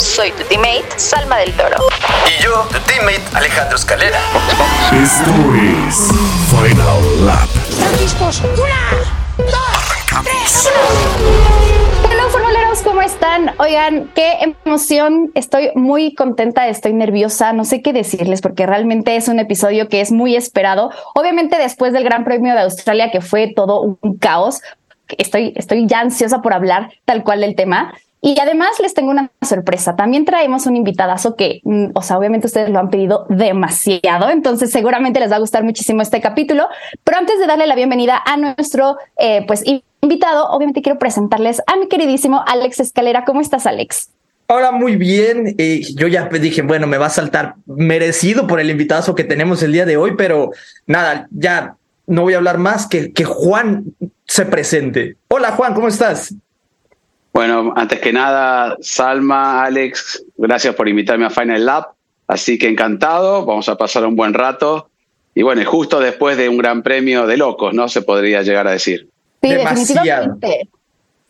Soy tu teammate, Salma del Toro. Y yo, tu teammate, Alejandro Escalera. Esto es Final Lap. ¿Están listos? ¡Una! ¡Dos! ¡Tres! Hola formuleros, ¿cómo están? Oigan, qué emoción, estoy muy contenta, estoy nerviosa, no sé qué decirles porque realmente es un episodio que es muy esperado. Obviamente después del Gran Premio de Australia que fue todo un caos, estoy, estoy ya ansiosa por hablar tal cual del tema. Y además les tengo una sorpresa. También traemos un invitadazo que, mm, o sea, obviamente ustedes lo han pedido demasiado, entonces seguramente les va a gustar muchísimo este capítulo. Pero antes de darle la bienvenida a nuestro, eh, pues, invitado, obviamente quiero presentarles a mi queridísimo Alex Escalera. ¿Cómo estás, Alex? Hola, muy bien. Eh, yo ya dije, bueno, me va a saltar merecido por el invitadazo que tenemos el día de hoy, pero nada, ya no voy a hablar más que que Juan se presente. Hola, Juan, ¿cómo estás? Bueno, antes que nada, Salma, Alex, gracias por invitarme a Final Lab. Así que encantado, vamos a pasar un buen rato. Y bueno, justo después de un gran premio de locos, ¿no? Se podría llegar a decir. Sí, Demasiado. definitivamente.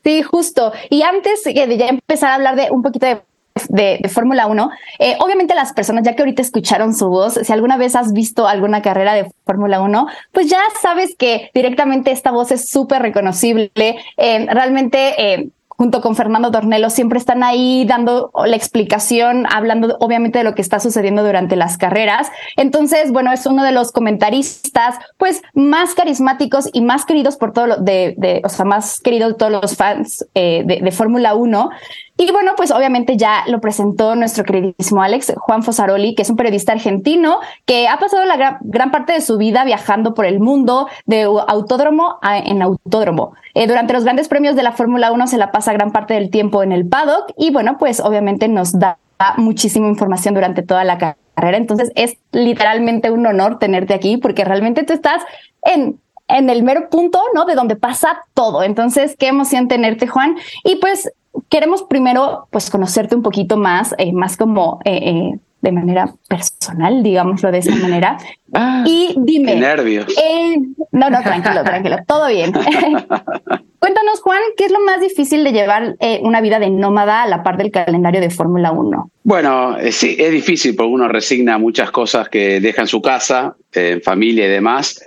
Sí, justo. Y antes de ya empezar a hablar de un poquito de de, de Fórmula 1. Eh, obviamente las personas, ya que ahorita escucharon su voz, si alguna vez has visto alguna carrera de Fórmula 1, pues ya sabes que directamente esta voz es súper reconocible. Eh, realmente... Eh, junto con Fernando Tornelo, siempre están ahí dando la explicación, hablando obviamente de lo que está sucediendo durante las carreras. Entonces, bueno, es uno de los comentaristas, pues, más carismáticos y más queridos por todo lo de, de o sea, más querido de todos los fans eh, de, de Fórmula 1. Y bueno, pues obviamente ya lo presentó nuestro queridísimo Alex Juan Fosaroli, que es un periodista argentino que ha pasado la gran, parte de su vida viajando por el mundo de autódromo a, en autódromo. Eh, durante los grandes premios de la Fórmula 1 se la pasa gran parte del tiempo en el paddock y bueno, pues obviamente nos da muchísima información durante toda la carrera. Entonces es literalmente un honor tenerte aquí porque realmente tú estás en en el mero punto, ¿no? De donde pasa todo. Entonces, qué emoción tenerte, Juan. Y pues queremos primero, pues, conocerte un poquito más, eh, más como eh, eh, de manera personal, digámoslo de esa manera. Ah, y dime. Qué nervios. eh, no, no, tranquilo, tranquilo, todo bien. Cuéntanos, Juan, ¿qué es lo más difícil de llevar eh, una vida de nómada a la par del calendario de Fórmula 1? Bueno, eh, sí, es difícil porque uno resigna muchas cosas que deja en su casa, eh, en familia y demás.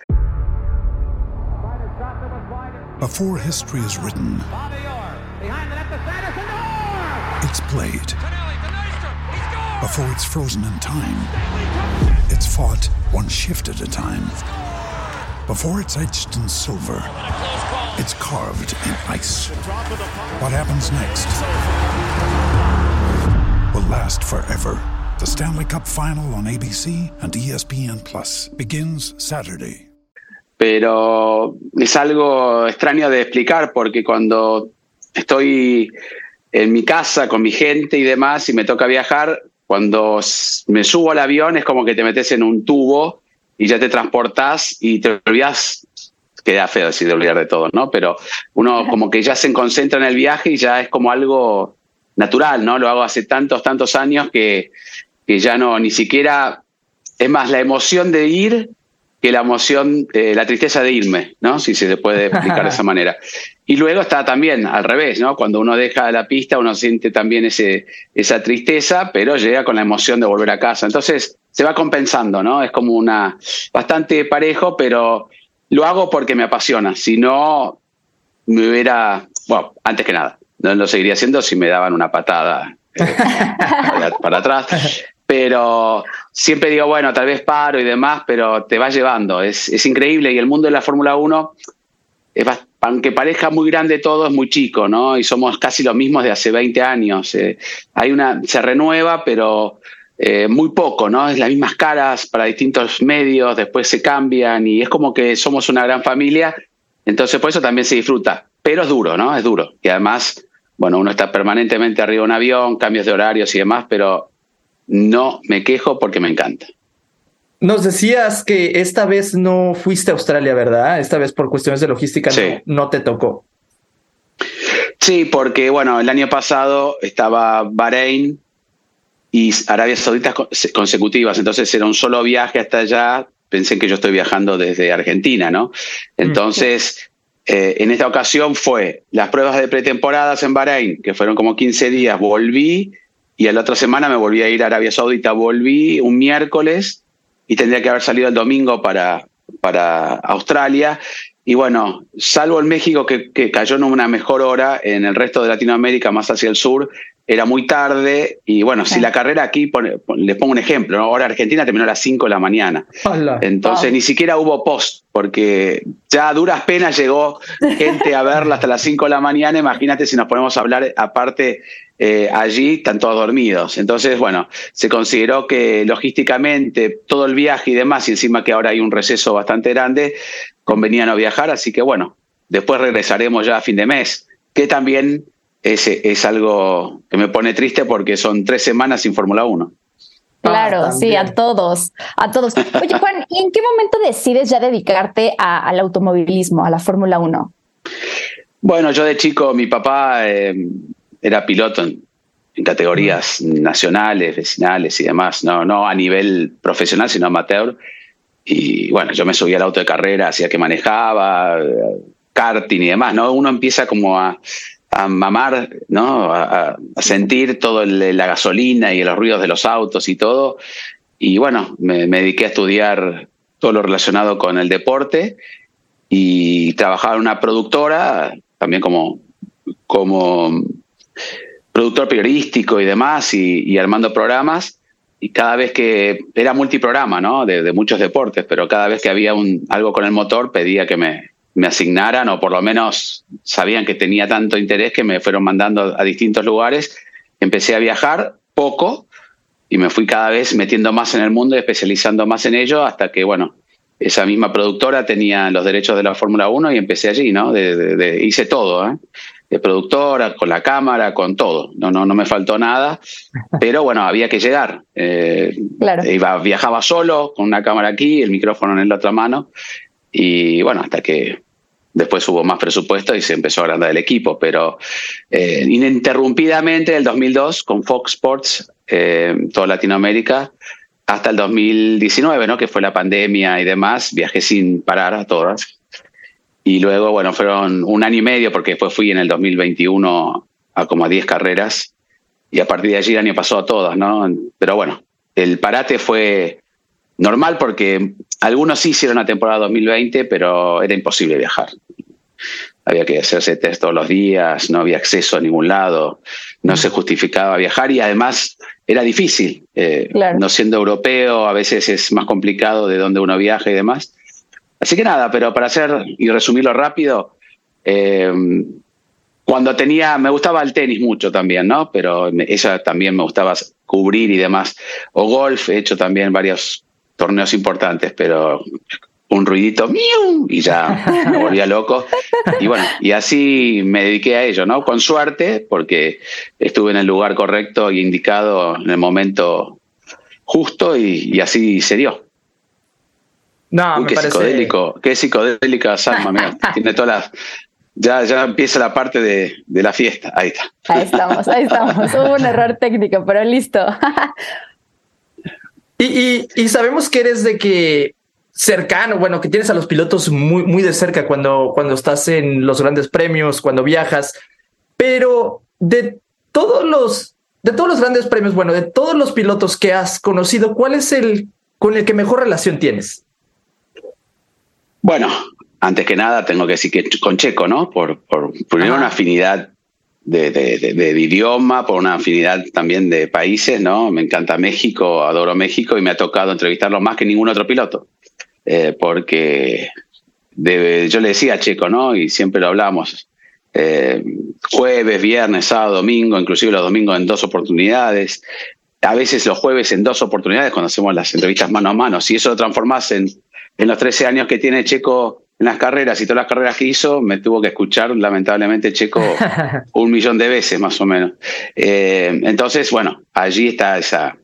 Before history is written, it's played. Before it's frozen in time, it's fought one shift at a time. Before it's etched in silver, it's carved in ice. What happens next will last forever. The Stanley Cup Final on ABC and E ESPN Plus begins Saturday. pero es algo extraño de explicar porque cuando estoy en mi casa con mi gente y demás y me toca viajar, cuando me subo al avión es como que te metes en un tubo y ya te transportás y te olvidas, queda feo decir de olvidar de todo, ¿no? Pero uno como que ya se concentra en el viaje y ya es como algo natural, ¿no? Lo hago hace tantos, tantos años que, que ya no, ni siquiera, es más, la emoción de ir que la emoción, eh, la tristeza de irme, ¿no? Si se puede explicar de esa manera. Y luego está también al revés, ¿no? Cuando uno deja la pista, uno siente también ese, esa tristeza, pero llega con la emoción de volver a casa. Entonces se va compensando, ¿no? Es como una bastante parejo, pero lo hago porque me apasiona. Si no, me hubiera, bueno, antes que nada, no lo seguiría haciendo si me daban una patada eh, para, atrás. Pero siempre digo, bueno, tal vez paro y demás, pero te va llevando. Es, es increíble. Y el mundo de la Fórmula 1, es bast- aunque parezca muy grande todo, es muy chico, ¿no? Y somos casi los mismos de hace 20 años. Eh, hay una, se renueva, pero eh, muy poco, ¿no? Es las mismas caras para distintos medios, después se cambian y es como que somos una gran familia. Entonces, por eso también se disfruta. Pero es duro, ¿no? Es duro. Y además, bueno, uno está permanentemente arriba de un avión, cambios de horarios y demás, pero no me quejo porque me encanta. Nos decías que esta vez no fuiste a Australia, ¿verdad? Esta vez por cuestiones de logística no, no, te tocó. Sí, porque bueno, el año pasado estaba Bahrein y Arabia Saudita consecutivas, entonces era un solo viaje hasta allá. Pensé que yo estoy viajando desde Argentina, ¿no? Entonces, eh, en esta ocasión fue las pruebas de pretemporadas en Bahrein, que fueron como 15 días, volví y a la otra semana me volví a ir a Arabia Saudita, volví un miércoles y tendría que haber salido el domingo para, para Australia. Y bueno, salvo en México que, que, cayó en una mejor hora, en el resto de Latinoamérica, más hacia el sur, era muy tarde y bueno, si la carrera aquí, les pongo un ejemplo, ahora Argentina terminó a las 5 de la mañana. Entonces ni siquiera hubo post, porque ya a duras penas llegó gente a verla hasta las 5 de la mañana, imagínate si nos ponemos a hablar aparte eh, allí, están todos dormidos. Entonces, bueno, se consideró que logísticamente todo el viaje y demás, y encima que ahora hay un receso bastante grande, convenía no viajar, así que bueno, después regresaremos ya a fin de mes, que también es, es algo que me pone triste porque son tres semanas sin Fórmula 1. Claro, ah, sí, a todos, a todos. Oye, Juan, ¿y en qué momento decides ya dedicarte al automovilismo, a la Fórmula 1? Bueno, yo de chico, mi papá eh, era piloto en, categorías nacionales, vecinales y demás, no, no a nivel profesional, sino amateur. Y bueno, yo me subía al auto de carrera, hacía que manejaba, karting y demás, ¿no? Uno empieza como a, a mamar, ¿no? A, sentir toda la gasolina y los ruidos de los autos y todo. Y bueno, me, dediqué a estudiar todo lo relacionado con el deporte y trabajaba en una productora, también como, como productor periodístico y demás, y, armando programas. Y cada vez que era multiprograma, ¿no? De, de, muchos deportes, pero cada vez que había un, algo con el motor pedía que me, me asignaran o por lo menos sabían que tenía tanto interés que me fueron mandando a distintos lugares. Empecé a viajar poco y me fui cada vez metiendo más en el mundo y especializando más en ello hasta que, bueno, esa misma productora tenía los derechos de la Fórmula 1 y empecé allí, ¿no? De, hice todo, ¿eh? De productora, con la cámara, con todo. No, no, no me faltó nada, pero bueno, había que llegar. Eh, iba, viajaba solo, con una cámara aquí, el micrófono en la otra mano, y bueno, hasta que Después hubo más presupuesto y se empezó a agrandar el equipo, pero eh, ininterrumpidamente el 2002 con Fox Sports, eh, toda Latinoamérica, hasta el 2019, ¿no? que fue la pandemia y demás, viajé sin parar a todas. Y luego, bueno, fueron un año y medio, porque después fui en el 2021 a como a 10 carreras, y a partir de allí el año pasó a todas, ¿no? Pero bueno, el parate fue normal porque algunos sí hicieron la temporada 2020, pero era imposible viajar. Había que hacerse test todos los días, no había acceso a ningún lado, no se justificaba viajar y además era difícil. Eh, no siendo europeo, a veces es más complicado de dónde uno viaja y demás. Así que nada, pero para hacer y resumirlo rápido, eh, cuando tenía, me gustaba el tenis mucho también, ¿no? Pero ella también me gustaba cubrir y demás. O golf, he hecho también varios torneos importantes, pero un ruidito y ya me volvía loco. Y bueno, y así me dediqué a ello, ¿no? Con suerte, porque estuve en el lugar correcto y indicado en el momento justo y, así se dio. No, qué psicodélico, qué psicodélica Salma, mira, tiene todas las. Ya, ya empieza la parte de, de la fiesta. Ahí está. Ahí estamos, ahí estamos. Hubo un error técnico, pero listo. Y, y, sabemos que eres de que cercano, bueno, que tienes a los pilotos muy, muy de cerca cuando, cuando estás en los grandes premios, cuando viajas, pero de todos los, de todos los grandes premios, bueno, de todos los pilotos que has conocido, ¿cuál es el con el que mejor relación tienes? Bueno, antes que nada tengo que decir que con Checo, ¿no? Por, por, por una afinidad de, de, idioma, por una afinidad también de países, ¿no? Me encanta México, adoro México y me ha tocado entrevistarlo más que ningún otro piloto, eh, porque yo le decía a Checo, ¿no? Y siempre lo hablamos, eh, jueves, viernes, sábado, domingo, inclusive los domingos en dos oportunidades, a veces los jueves en dos oportunidades cuando hacemos las entrevistas mano a mano. Si eso lo transformás en, en los 13 años que tiene Checo en las carreras y todas las carreras que hizo, me tuvo que escuchar lamentablemente Checo un millón de veces más o menos. Eh, entonces, bueno, allí está esa,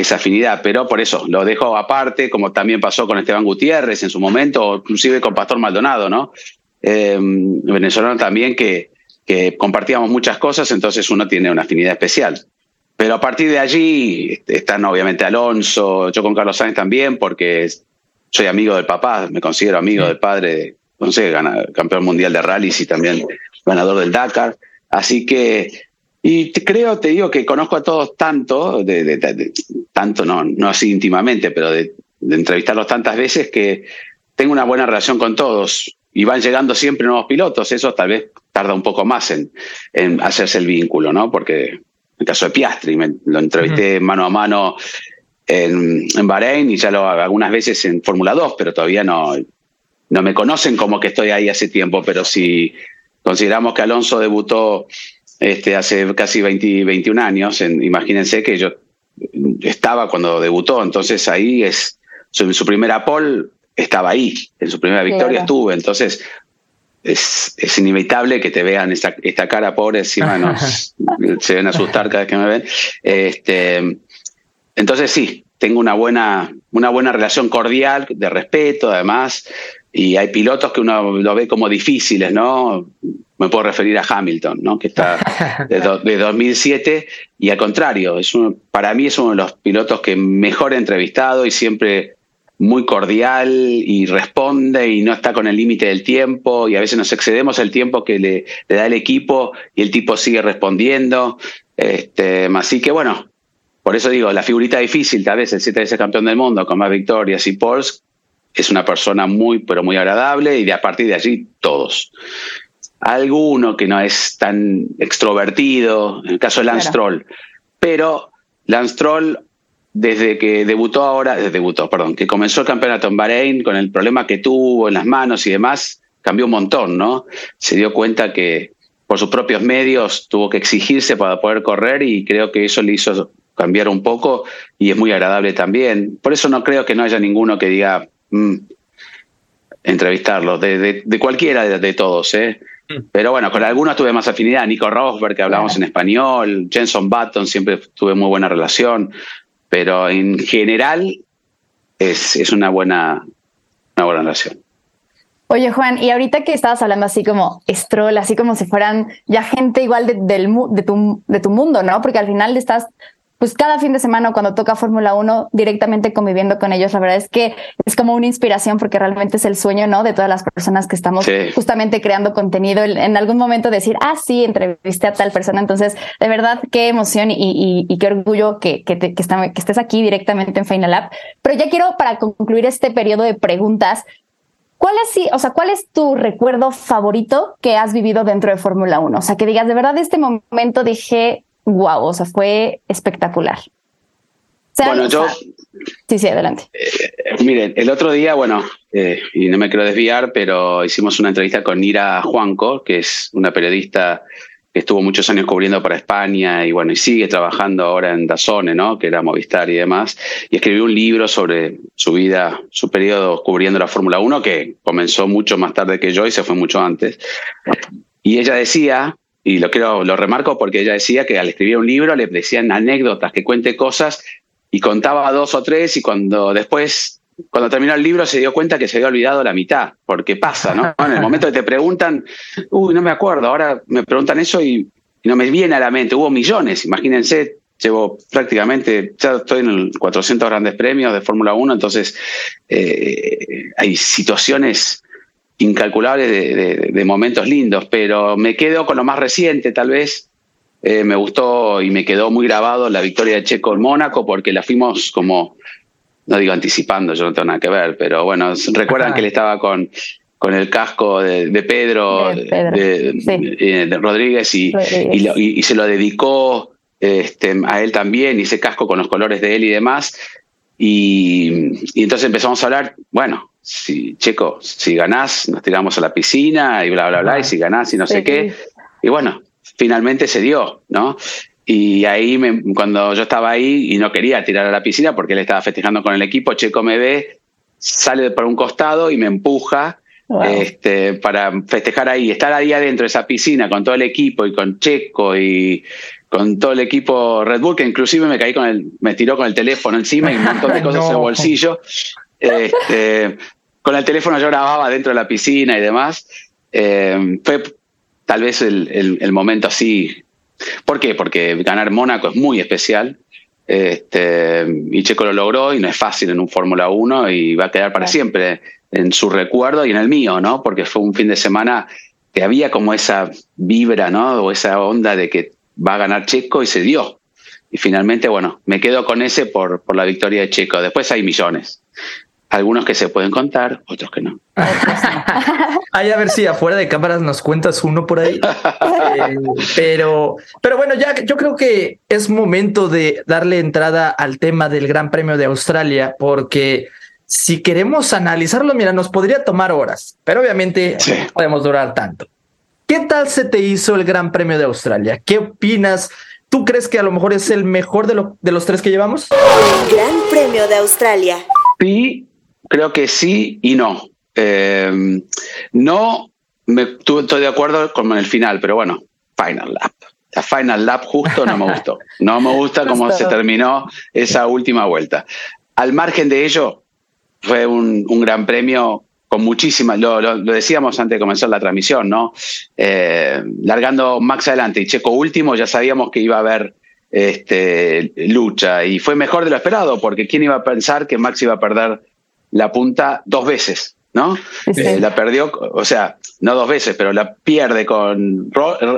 esa afinidad, pero por eso lo dejo aparte, como también pasó con Esteban Gutiérrez en su momento, o inclusive con Pastor Maldonado, ¿no? Eh, venezolano también que, que compartíamos muchas cosas, entonces uno tiene una afinidad especial. Pero a partir de allí están obviamente Alonso, yo con Carlos Sáenz también, porque soy amigo del papá, me considero amigo del padre, no sé, campeón mundial de rallies y también ganador del Dakar. Así que, y te, creo, te digo que conozco a todos tanto, de, tanto no, no así íntimamente, pero de, entrevistarlos tantas veces que tengo una buena relación con todos y van llegando siempre nuevos pilotos. Eso tal vez tarda un poco más en, en hacerse el vínculo, ¿no? Porque el caso de Piastri, me, lo entrevisté mano a mano en, en, Bahrein y ya lo algunas veces en Fórmula 2, pero todavía no, no me conocen como que estoy ahí hace tiempo, pero si consideramos que Alonso debutó este, hace casi 20, 21 años, imagínense que yo estaba cuando debutó, entonces ahí es su, su primera pole estaba ahí, en su primera victoria estuve, entonces es, es, inevitable que te vean esta, esta cara pobre, encima nos, se ven asustar cada vez que me ven. Este, entonces sí, tengo una buena, una buena relación cordial, de respeto además, y hay pilotos que uno lo ve como difíciles, ¿no? Me puedo referir a Hamilton, ¿no? Que está de, de 2007 y al contrario, es para mí es uno de los pilotos que mejor he entrevistado y siempre muy cordial y responde y no está con el límite del tiempo y a veces nos excedemos el tiempo que le, da el equipo y el tipo sigue respondiendo. Este, así que bueno, por eso digo, la figurita difícil, tal vez el siete veces campeón del mundo con más victorias y poles, es una persona muy, pero muy agradable y de a partir de allí todos. Alguno que no es tan extrovertido, en el caso de Lance claro. Troll, pero Lance Troll desde que debutó ahora, debutó, perdón, que comenzó el campeonato en Bahrein con el problema que tuvo en las manos y demás, cambió un montón, ¿no? Se dio cuenta que por sus propios medios tuvo que exigirse para poder correr y creo que eso le hizo cambiar un poco y es muy agradable también. Por eso no creo que no haya ninguno que diga mmm, entrevistarlo, de, de, de cualquiera de, de, todos, ¿eh? Pero bueno, con algunos tuve más afinidad. Nico Rosberg, que hablamos en español, Jenson Button, siempre tuve muy buena relación pero en general es, es una, buena, una buena relación. Oye, Juan, y ahorita que estabas hablando así como Stroll, así como si fueran ya gente igual de, del, de, tu, de tu mundo, ¿no? Porque al final estás pues cada fin de semana cuando toca Fórmula 1 directamente conviviendo con ellos, la verdad es que es como una inspiración porque realmente es el sueño, ¿no? De todas las personas que estamos sí. justamente creando contenido, en algún momento decir, ah, sí, entrevisté a tal persona. Entonces, de verdad, qué emoción y, y, y qué orgullo que, que, te, que, está, que estés aquí directamente en Final Lab. Pero ya quiero, para concluir este periodo de preguntas, ¿Cuál es, o sea, ¿cuál es tu recuerdo favorito que has vivido dentro de Fórmula 1? O sea, que digas, de verdad, este momento dije, wow, o sea, fue espectacular. Bueno, yo... Sí, sí, adelante. Eh, miren, el otro día, bueno, eh, y no me quiero desviar, pero hicimos una entrevista con Nira Juanco, que es una periodista que estuvo muchos años cubriendo para España y bueno, y sigue trabajando ahora en Dazone, ¿no? Que era Movistar y demás, y escribió un libro sobre su vida, su periodo cubriendo la Fórmula 1, que comenzó mucho más tarde que yo y se fue mucho antes. Y ella decía y lo quiero, lo remarco porque ella decía que al escribir un libro le decían anécdotas, que cuente cosas, y contaba dos o tres, y cuando después, cuando terminó el libro, se dio cuenta que se había olvidado la mitad, porque pasa, ¿no? En el momento que te preguntan, uy, no me acuerdo, ahora me preguntan eso y, no me viene a la mente, hubo millones, imagínense, llevo prácticamente, ya estoy en el 400 grandes premios de Fórmula 1, entonces eh, hay situaciones incalculables de, de, de, momentos lindos, pero me quedo con lo más reciente, tal vez. Eh, me gustó y me quedó muy grabado la victoria de Checo en Mónaco, porque la fuimos como, no digo anticipando, yo no tengo nada que ver, pero bueno, recuerdan Ajá. que él estaba con, con el casco de, de Pedro, de, Pedro. Sí. Eh, Rodríguez, y, Rodríguez. Y, lo, y, y, se lo dedicó este, a él también, y ese casco con los colores de él y demás. Y, y entonces empezamos a hablar, bueno, si Checo, si ganás, nos tiramos a la piscina y bla, bla, bla, y si ganás y no sí, sé qué. Y bueno, finalmente se dio, ¿no? Y ahí, me, cuando yo estaba ahí y no quería tirar a la piscina porque él estaba festejando con el equipo, Checo me ve, sale por un costado y me empuja wow. este, para festejar ahí. Estar ahí adentro de esa piscina con todo el equipo y con Checo y, con todo el equipo Red Bull, que inclusive me caí con el, me tiró con el teléfono encima y un montón de cosas en el bolsillo. Este, con el teléfono yo grababa dentro de la piscina y demás. Eh, fue tal vez el, momento así. ¿Por qué? Porque ganar Mónaco es muy especial. Este, y Checo lo logró y no es fácil en un Fórmula 1 y va a quedar para siempre en su recuerdo y en el mío, ¿no? Porque fue un fin de semana que había como esa vibra, ¿no? O esa onda de que va a ganar Checo y se dio. Y finalmente, bueno, me quedo con ese por, por la victoria de Checo. Después hay millones. Algunos que se pueden contar, otros que no. Ay, a ver si afuera de cámaras nos cuentas uno por ahí. Eh, pero, pero bueno, ya yo creo que es momento de darle entrada al tema del Gran Premio de Australia, porque si queremos analizarlo, mira, nos podría tomar horas, pero obviamente no podemos durar tanto. ¿Qué tal se te hizo el Gran Premio de Australia? ¿Qué opinas? ¿Tú crees que a lo mejor es el mejor de, de los tres que llevamos? Gran Premio de Australia. Sí, creo que sí y no. Eh, no me, estoy de acuerdo con el final, pero bueno, Final Lap. La Final Lap justo no me gustó. No me gusta cómo se terminó esa última vuelta. Al margen de ello, fue un, gran premio con muchísimas, lo, decíamos antes de comenzar la transmisión, ¿no? Eh, largando Max adelante y Checo último, ya sabíamos que iba a haber este, lucha y fue mejor de lo esperado, porque ¿quién iba a pensar que Max iba a perder la punta dos veces? ¿no? Eh, la perdió, o sea, no dos veces, pero la pierde con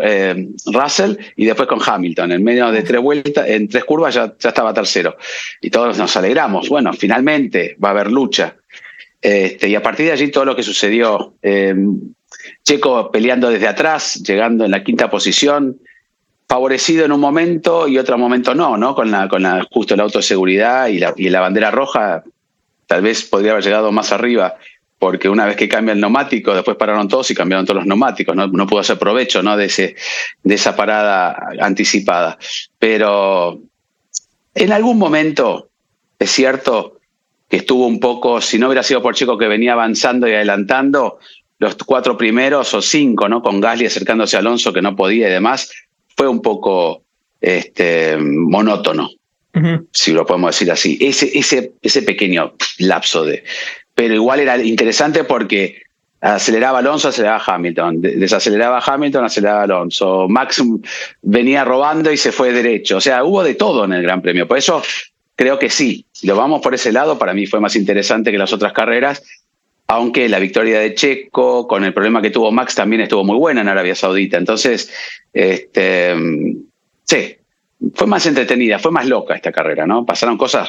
eh, Russell y después con Hamilton. En medio de tres vueltas, en tres curvas ya, ya estaba tercero. Y todos nos alegramos. Bueno, finalmente va a haber lucha. Este, y a partir de allí todo lo que sucedió. Eh, Checo peleando desde atrás, llegando en la quinta posición, favorecido en un momento y otro momento no, ¿no? Con la, con la, justo el auto de seguridad y la, y la bandera roja, tal vez podría haber llegado más arriba porque una vez que cambia el neumático, después pararon todos y cambiaron todos los neumáticos, no, no pudo hacer provecho ¿no? de, ese, de esa parada anticipada. Pero en algún momento, es cierto que estuvo un poco, si no hubiera sido por Chico que venía avanzando y adelantando, los cuatro primeros o cinco, ¿no? Con Gasly acercándose a Alonso que no podía y demás, fue un poco este, monótono, si lo podemos decir así. Ese, ese, ese pequeño lapso de, pero igual era interesante porque aceleraba Alonso, aceleraba Hamilton, desaceleraba Hamilton, aceleraba Alonso, Max venía robando y se fue derecho, o sea, hubo de todo en el Gran Premio, por eso creo que sí, lo vamos por ese lado, para mí fue más interesante que las otras carreras, aunque la victoria de Checo, con el problema que tuvo Max, también estuvo muy buena en Arabia Saudita, entonces, este, sí, fue más entretenida, fue más loca esta carrera, ¿no? Pasaron cosas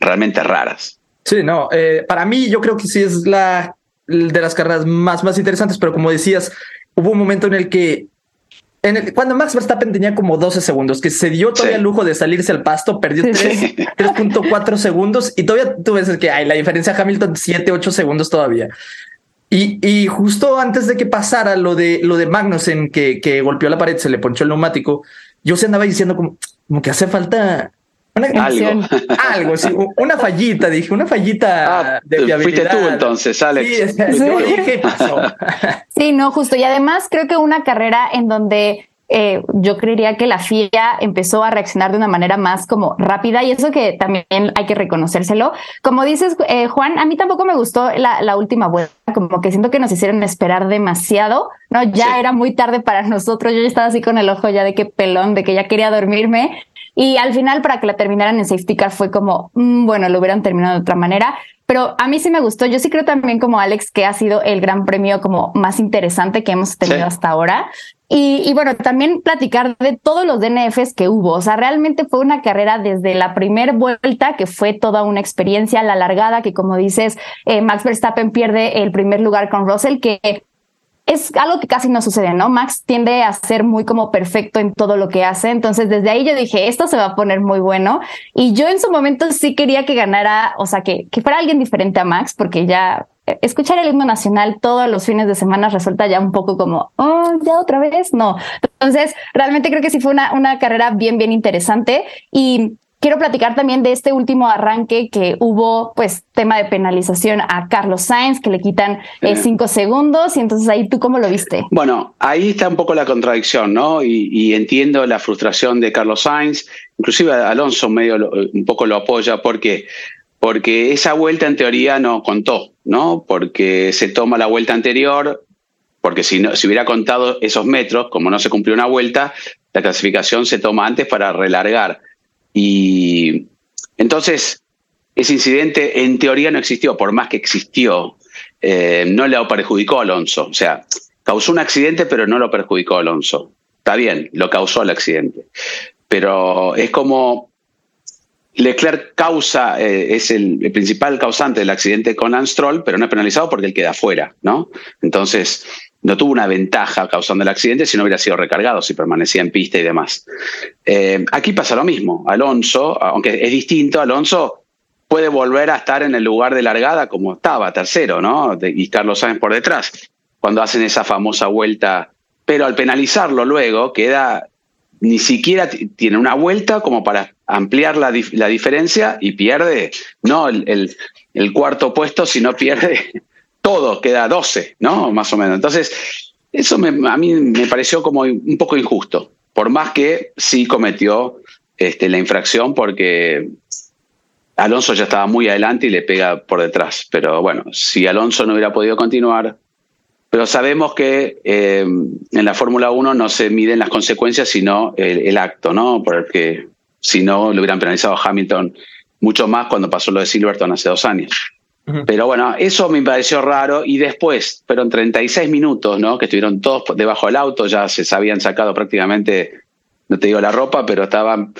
realmente raras. Sí, no, eh, para mí yo creo que sí es la de las carreras más, más interesantes, pero como decías, hubo un momento en el que en el, cuando Max Verstappen tenía como 12 segundos, que se dio todavía el lujo de salirse al pasto, perdió 3.4 segundos y todavía tú ves que hay la diferencia Hamilton 7, 8 segundos todavía. Y, y, justo antes de que pasara lo de lo de Magnussen que, que golpeó la pared, se le ponchó el neumático, yo se andaba diciendo como, como que hace falta algo. algo, sí, una fallita, dije, una fallita ah, de Fuiste tú entonces, Alex. Sí, no, justo. Y además creo que una carrera en donde eh, yo creería que la FIA empezó a reaccionar de una manera más como rápida y eso que también hay que reconocérselo. Como dices, eh, Juan, a mí tampoco me gustó la, última vuelta, como que siento que nos hicieron esperar demasiado, ¿no? Ya era muy tarde para nosotros, yo ya estaba así con el ojo ya de que pelón, de que ya quería dormirme y al final, para que la terminaran en safety car, fue como, mm, bueno, lo hubieran terminado de otra manera. Pero a mí sí me gustó. Yo sí creo también, como Alex, que ha sido el gran premio como más interesante que hemos tenido hasta ahora. Y, bueno, también platicar de todos los DNFs que hubo. O sea, realmente fue una carrera desde la primera vuelta, que fue toda una experiencia, la largada, que como dices, eh, Max Verstappen pierde el primer lugar con Russell, que es algo que casi no sucede, ¿no? Max tiende a ser muy como perfecto en todo lo que hace. Entonces, desde ahí yo dije, esto se va a poner muy bueno. Y yo en su momento sí quería que ganara, o sea, que, que fuera alguien diferente a Max, porque ya eh, escuchar el himno nacional todos los fines de semana resulta ya un poco como, oh, ya otra vez. No. Entonces, realmente creo que sí fue una, una carrera bien, bien interesante. Y quiero platicar también de este último arranque que hubo, pues, tema de penalización a Carlos Sainz, que le quitan eh, cinco segundos. Y entonces ahí tú cómo lo viste? Bueno, ahí está un poco la contradicción, ¿no? Y, entiendo la frustración de Carlos Sainz. Inclusive Alonso medio un poco lo apoya porque porque esa vuelta en teoría no contó, ¿no? Porque se toma la vuelta anterior, porque si, no, si hubiera contado esos metros, como no se cumplió una vuelta, la clasificación se toma antes para relargar. Y entonces, ese incidente en teoría no existió, por más que existió, eh, no le perjudicó Alonso. O sea, causó un accidente, pero no lo perjudicó Alonso. Está bien, lo causó el accidente. Pero es como Leclerc causa, eh, es el, principal causante del accidente con Stroll, pero no es penalizado porque él queda fuera, ¿no? Entonces, no tuvo una ventaja causando el accidente si no hubiera sido recargado, si permanecía en pista y demás. Eh, aquí pasa lo mismo. Alonso, aunque es distinto, Alonso puede volver a estar en el lugar de largada como estaba, tercero, ¿no? y Carlos Sáenz por detrás, cuando hacen esa famosa vuelta. Pero al penalizarlo luego, queda, ni siquiera tiene una vuelta como para ampliar la, diferencia y pierde, no el, el cuarto puesto, sino pierde todo, queda 12, ¿no? Más o menos. Entonces, eso a mí me pareció como un poco injusto, por más que sí cometió este, la infracción porque Alonso ya estaba muy adelante y le pega por detrás. Pero bueno, si Alonso no hubiera podido continuar, pero sabemos que eh, en la Fórmula 1 no se miden las consecuencias, sino el, acto, ¿no? Porque si no, lo hubieran penalizado a Hamilton mucho más cuando pasó lo de Silverton hace dos años. Pero bueno, eso me pareció raro y después, pero en 36 minutos, ¿no? Que estuvieron todos debajo del auto, ya se habían sacado prácticamente, no te digo la ropa, pero estaban...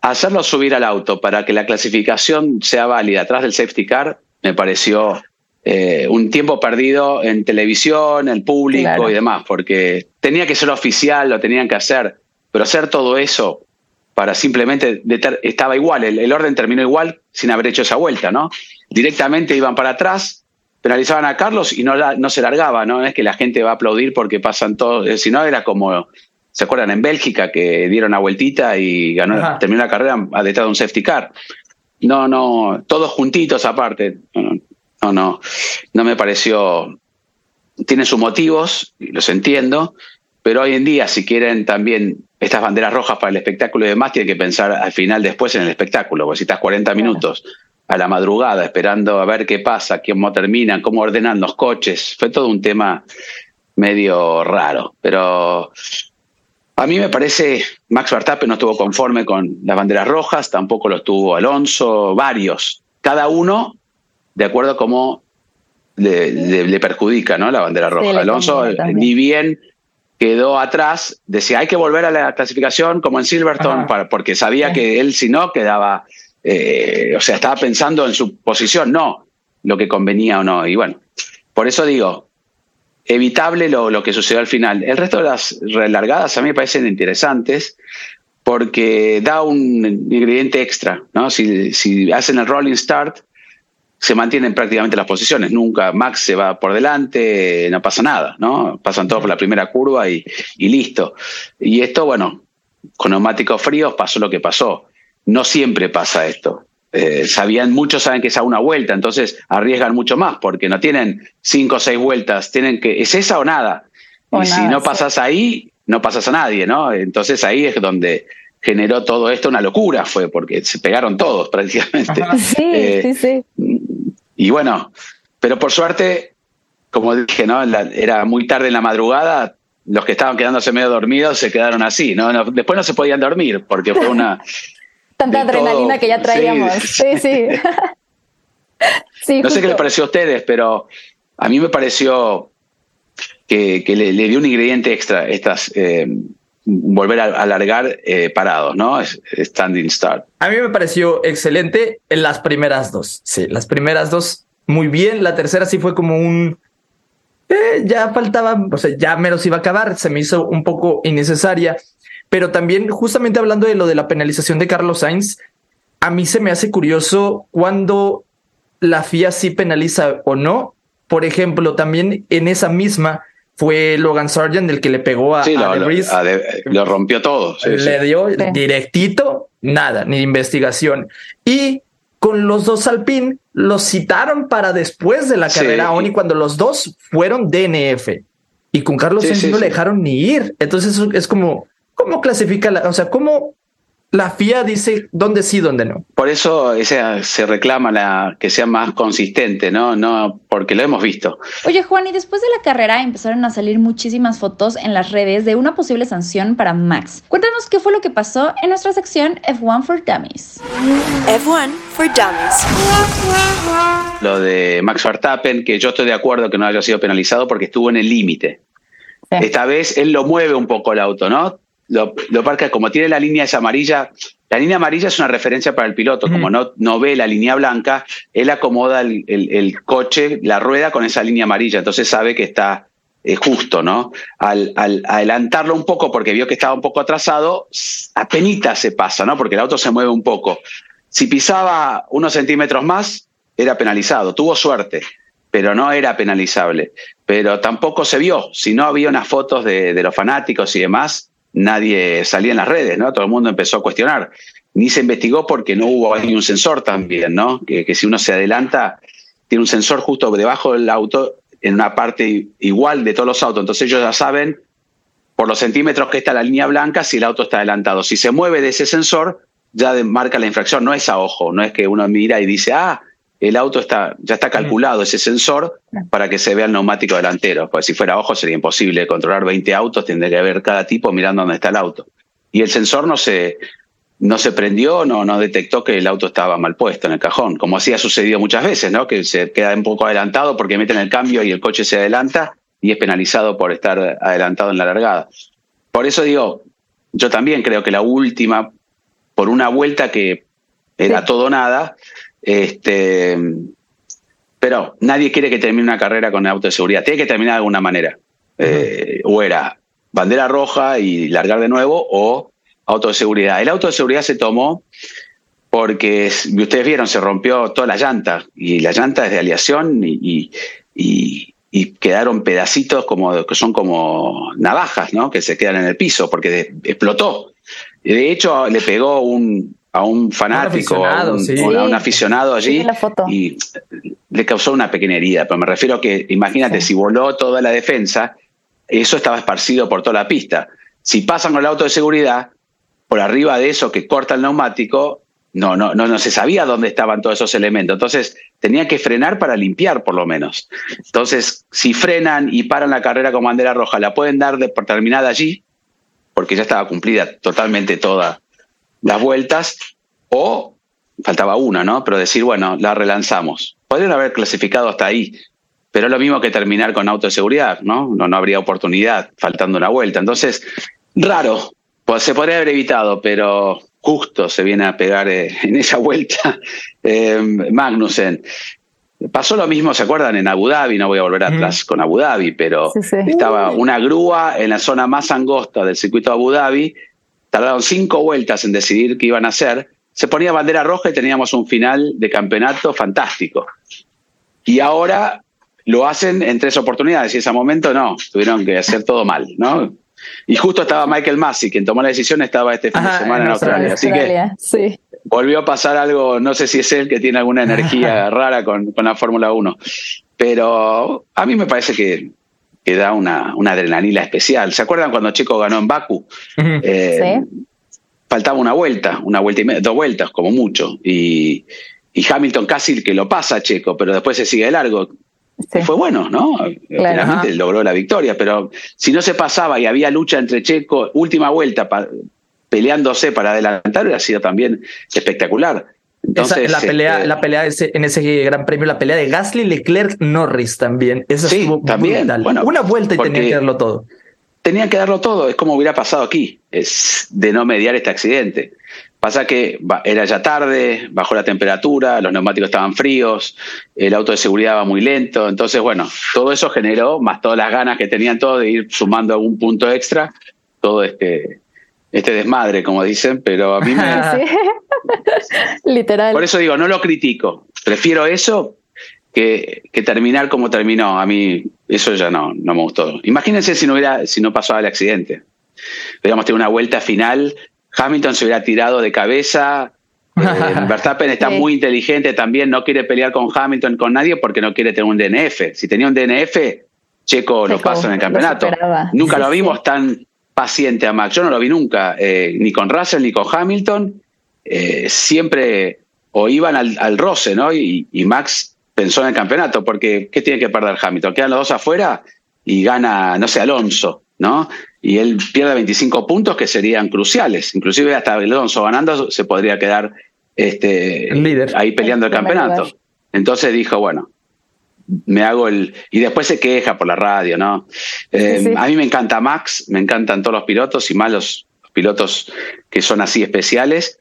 Hacerlo subir al auto para que la clasificación sea válida atrás del safety car me pareció eh, un tiempo perdido en televisión, en público y demás, porque tenía que ser oficial, lo tenían que hacer, pero hacer todo eso para simplemente estaba igual, el, orden terminó igual sin haber hecho esa vuelta, ¿no? Directamente iban para atrás, penalizaban a Carlos y no, no se largaba, ¿no? Es que la gente va a aplaudir porque pasan todos, eh, si no era como, ¿se acuerdan en Bélgica que dieron una vueltita y ganó, terminó la carrera detrás de un safety car? No, no, todos juntitos aparte. No, no, no me pareció. Tiene sus motivos, los entiendo, pero hoy en día, si quieren también estas banderas rojas para el espectáculo y demás, tiene que pensar al final después en el espectáculo, porque si estás 40 minutos a la madrugada esperando a ver qué pasa, cómo terminan, cómo ordenan los coches, fue todo un tema medio raro, pero a mí me parece, Max Verstappen no estuvo conforme con las banderas rojas, tampoco lo estuvo Alonso, varios, cada uno de acuerdo a cómo le, perjudica ¿no? la bandera roja. Alonso, ni bien quedó atrás, decía, hay que volver a la clasificación como en Silverstone, para, porque sabía que él si no quedaba, eh, o sea, estaba pensando en su posición, no lo que convenía o no. Y bueno, por eso digo, evitable lo, que sucedió al final. El resto de las relargadas a mí me parecen interesantes porque da un ingrediente extra, ¿no? Si, si hacen el rolling start, se mantienen prácticamente las posiciones. Nunca Max se va por delante, no pasa nada, ¿no? Pasan todos por la primera curva y, listo. Y esto, bueno, con neumáticos fríos pasó lo que pasó. No siempre pasa esto. Eh, sabían, muchos saben que es a una vuelta, entonces arriesgan mucho más porque no tienen cinco o seis vueltas, tienen que, es esa o nada. y si no pasas ahí, no pasas a nadie, ¿no? Entonces ahí es donde generó todo esto una locura, fue porque se pegaron todos prácticamente. Sí, eh, sí, sí. Y bueno, pero por suerte, como dije, ¿no? era muy tarde en la madrugada, los que estaban quedándose medio dormidos se quedaron así, ¿no? después no se podían dormir porque fue una... Tanta adrenalina que ya traíamos. Sí, sí. sí. no sé qué les pareció a ustedes, pero a mí me pareció que, le, dio un ingrediente extra estas eh, volver a alargar eh, parados, ¿no? Standing start. A mí me pareció excelente en las primeras dos. Sí, las primeras dos muy bien. La tercera sí fue como un. Eh, ya faltaba, o sea, ya menos iba a acabar. Se me hizo un poco innecesaria. Pero también, justamente hablando de lo de la penalización de Carlos Sainz, a mí se me hace curioso cuando la FIA sí penaliza o no. Por ejemplo, también en esa misma fue Logan Sargent el que le pegó a, sí, lo, rompió todo. le dio directito nada, ni investigación. Y con los dos Alpine los citaron para después de la carrera, y cuando los dos fueron DNF. Y con Carlos Sainz no le dejaron ni ir. Entonces es como, ¿cómo clasifica la, o sea, cómo la FIA dice dónde sí, dónde no. Por eso se reclama la, que sea más consistente, ¿no? No, porque lo hemos visto. Oye, Juan, y después de la carrera empezaron a salir muchísimas fotos en las redes de una posible sanción para Max. Cuéntanos qué fue lo que pasó en nuestra sección F1 for Dummies. F1 for Dummies. Lo de Max Verstappen, que yo estoy de acuerdo que no haya sido penalizado porque estuvo en el límite. Esta vez él lo mueve un poco el auto, ¿no? Lo, lo parca, como tiene la línea esa amarilla, la línea amarilla es una referencia para el piloto, como no, no ve la línea blanca, él acomoda el, coche, la rueda con esa línea amarilla, entonces sabe que está eh, justo, ¿no? Al, adelantarlo un poco porque vio que estaba un poco atrasado, apenas se pasa, ¿no? Porque el auto se mueve un poco. Si pisaba unos centímetros más, era penalizado, tuvo suerte, pero no era penalizable. Pero tampoco se vio, si no había unas fotos de, de los fanáticos y demás, nadie salía en las redes, ¿no? Todo el mundo empezó a cuestionar. Ni se investigó porque no hubo ahí un sensor también, ¿no? Que, si uno se adelanta, tiene un sensor justo debajo del auto en una parte igual de todos los autos. Entonces ellos ya saben por los centímetros que está la línea blanca si el auto está adelantado. Si se mueve de ese sensor, ya marca la infracción. No es a ojo, no es que uno mira y dice, ah, el auto está, ya está calculado ese sensor para que se vea el neumático delantero. Pues si fuera ojo sería imposible controlar 20 autos, tendría que haber cada tipo mirando dónde está el auto. Y el sensor no se, no se prendió, no, no detectó que el auto estaba mal puesto en el cajón, como así ha sucedido muchas veces, ¿no? Que se queda un poco adelantado porque meten el cambio y el coche se adelanta y es penalizado por estar adelantado en la largada. Por eso digo, yo también creo que la última, por una vuelta que era todo nada, este, pero nadie quiere que termine una carrera con auto de seguridad. Tiene que terminar de alguna manera. Eh, o era bandera roja y largar de nuevo o auto de seguridad. El auto de seguridad se tomó porque ustedes vieron, se rompió toda la llanta y la llanta es de aleación y, y, quedaron pedacitos como que son como navajas, ¿no? Que se quedan en el piso porque explotó. De hecho, le pegó un, a un fanático, a, un, aficionado allí y le causó una pequeña herida. Pero me refiero a que, imagínate, si voló toda la defensa, eso estaba esparcido por toda la pista. Si pasan con el auto de seguridad, por arriba de eso que corta el neumático, no, no, no, no se sabía dónde estaban todos esos elementos. Entonces, tenía que frenar para limpiar, por lo menos. Entonces, si frenan y paran la carrera con bandera roja, la pueden dar por terminada allí, porque ya estaba cumplida totalmente toda las vueltas, o faltaba una, ¿no? Pero decir, bueno, la relanzamos. Podrían haber clasificado hasta ahí, pero es lo mismo que terminar con auto de seguridad, ¿no? No, no habría oportunidad faltando una vuelta. Entonces, raro, pues se podría haber evitado, pero justo se viene a pegar eh, en esa vuelta eh, Magnussen. Pasó lo mismo, ¿se acuerdan? En Abu Dhabi, no voy a volver atrás con Abu Dhabi, pero estaba una grúa en la zona más angosta del circuito de Abu Dhabi tardaron cinco vueltas en decidir qué iban a hacer, se ponía bandera roja y teníamos un final de campeonato fantástico. Y ahora lo hacen en tres oportunidades y en ese momento no, tuvieron que hacer todo mal, ¿no? Y justo estaba Michael Massey, quien tomó la decisión, estaba este fin de semana en Australia. Así que volvió a pasar algo, no sé si es él que tiene alguna energía rara con, con la Fórmula 1, pero a mí me parece que que da una, una adrenalina especial. ¿Se acuerdan cuando Checo ganó en Baku? Eh, faltaba una vuelta, una vuelta y media, dos vueltas como mucho. Y, Hamilton casi que lo pasa a Checo, pero después se sigue largo. Fue bueno, ¿no? Finalmente logró la victoria, pero si no se pasaba y había lucha entre Checo, última vuelta peleándose para adelantar, hubiera sido también espectacular la pelea, este, la pelea en ese gran premio, la pelea de Gasly, Leclerc, Norris también. Esa sí, también. Una vuelta y tenían que darlo todo. Tenían que darlo todo, es como hubiera pasado aquí, es de no mediar este accidente. Pasa que era ya tarde, bajó la temperatura, los neumáticos estaban fríos, el auto de seguridad va muy lento, entonces bueno, todo eso generó, más todas las ganas que tenían todos de ir sumando algún punto extra, todo este, este desmadre, como dicen, pero a mí me... Literal. Por eso digo, no lo critico. Prefiero eso que, que, terminar como terminó. A mí eso ya no, no me gustó. Imagínense si no, hubiera, si no pasaba el accidente. Hubiéramos tenido una vuelta final Hamilton se hubiera tirado de cabeza. Eh, Verstappen está muy inteligente también, no quiere pelear con Hamilton, con nadie, porque no quiere tener un DNF. Si tenía un DNF, Checo, lo pasa en el campeonato. Nunca lo vimos tan paciente a Max. Yo no lo vi nunca, eh, ni con Russell ni con Hamilton. Eh, siempre o iban al, roce, ¿no? Y, y, Max pensó en el campeonato, porque ¿qué tiene que perder Hamilton? Quedan los dos afuera y gana, no sé, Alonso, ¿no? Y él pierde 25 puntos que serían cruciales. Inclusive hasta Alonso ganando se podría quedar este, líder. ahí peleando el, campeonato. Entonces dijo, bueno, me hago el... Y después se queja por la radio, ¿no? Eh, a mí me encanta Max, me encantan todos los pilotos y más los pilotos que son así especiales,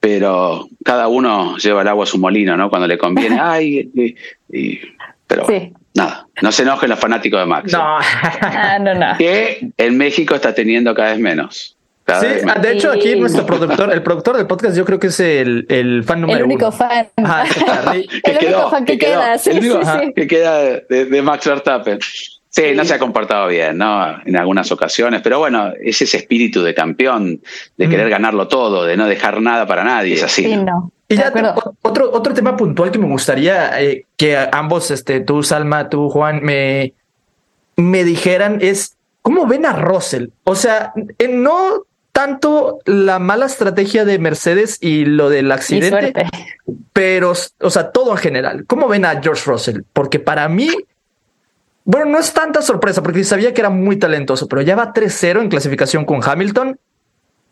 pero cada uno lleva el agua a su molino, ¿no? Cuando le conviene, ay, y, pero nada, no se enojen los fanáticos de Max. No, ah, no, no. Que en México está teniendo cada vez menos. Sí, de hecho aquí nuestro productor, el productor del podcast, yo creo que es el, el fan número uno. El único fan. el único fan que, queda. Sí, sí, sí. que queda de, de Max Verstappen. Sí, no se ha comportado bien, ¿no? En algunas ocasiones, pero bueno, es ese espíritu de campeón, de querer ganarlo todo, de no dejar nada para nadie, es así. Sí, no. Y ya otro, otro tema puntual que me gustaría eh, que ambos, este, tú, Salma, tú, Juan, me, me dijeran es cómo ven a Russell. O sea, no tanto la mala estrategia de Mercedes y lo del accidente, pero, o sea, todo en general. ¿Cómo ven a George Russell? Porque para mí bueno, no es tanta sorpresa porque sabía que era muy talentoso, pero ya va 3-0 en clasificación con Hamilton.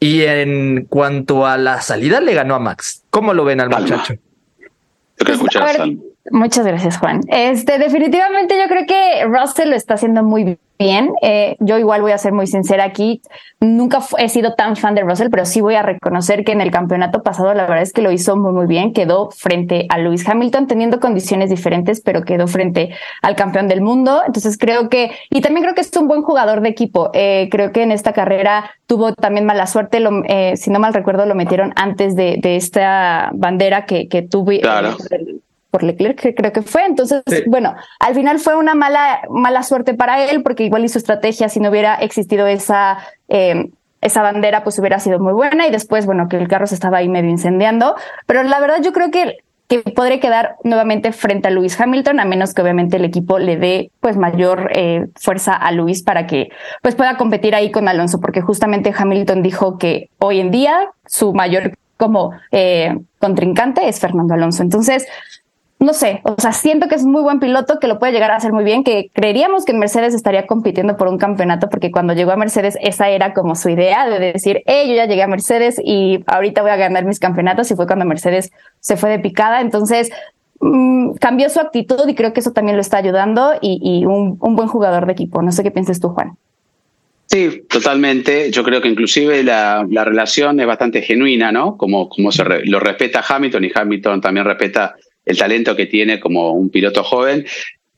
Y en cuanto a la salida, le ganó a Max. ¿Cómo lo ven al muchacho? Pues, muchas gracias, Juan. Este, definitivamente yo creo que Russell lo está haciendo muy bien. Eh, yo igual voy a ser muy sincera aquí. Nunca he sido tan fan de Russell, pero sí voy a reconocer que en el campeonato pasado la verdad es que lo hizo muy, muy bien. Quedó frente a Lewis Hamilton teniendo condiciones diferentes, pero quedó frente al campeón del mundo. Entonces creo que, y también creo que es un buen jugador de equipo. Eh, creo que en esta carrera tuvo también mala suerte. Lo, eh, si no mal recuerdo, lo metieron antes de, esta bandera que, que tuve. Claro por Leclerc, que creo que fue. Entonces, bueno, al final fue una mala, mala suerte para él, porque igual hizo estrategia, si no hubiera existido esa, eh, esa bandera, pues hubiera sido muy buena. Y después, bueno, que el carro se estaba ahí medio incendiando. Pero la verdad, yo creo que que podría quedar nuevamente frente a Lewis Hamilton, a menos que obviamente el equipo le dé pues mayor eh, fuerza a Lewis para que pues pueda competir ahí con Alonso, porque justamente Hamilton dijo que hoy en día su mayor como eh, contrincante es Fernando Alonso. Entonces, no sé, o sea, siento que es muy buen piloto, que lo puede llegar a hacer muy bien, que creeríamos que Mercedes estaría compitiendo por un campeonato, porque cuando llegó a Mercedes esa era como su idea de decir, hey, yo ya llegué a Mercedes y ahorita voy a ganar mis campeonatos y fue cuando Mercedes se fue de picada, entonces mm, cambió su actitud y creo que eso también lo está ayudando y, un, buen jugador de equipo. No sé qué piensas tú, Juan. Sí, totalmente. Yo creo que inclusive la, relación es bastante genuina, ¿no? Como, como se lo respeta Hamilton y Hamilton también respeta el talento que tiene como un piloto joven.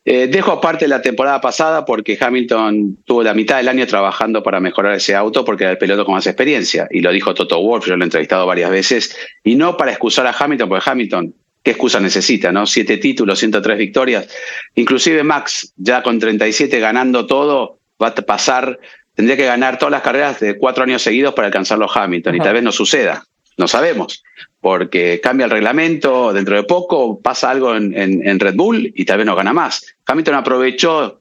Eh, dejo aparte la temporada pasada porque Hamilton tuvo la mitad del año trabajando para mejorar ese auto porque era el piloto con más experiencia. Y lo dijo Toto Wolff, yo lo he entrevistado varias veces. Y no para excusar a Hamilton, porque Hamilton, ¿qué excusa necesita? no Siete títulos, 103 victorias. Inclusive Max, ya con 37 ganando todo, va a pasar, tendría que ganar todas las carreras de cuatro años seguidos para alcanzarlo Hamilton. Y tal vez no suceda. No sabemos porque cambia el reglamento, dentro de poco pasa algo en, Red Bull y tal vez no gana más. Hamilton aprovechó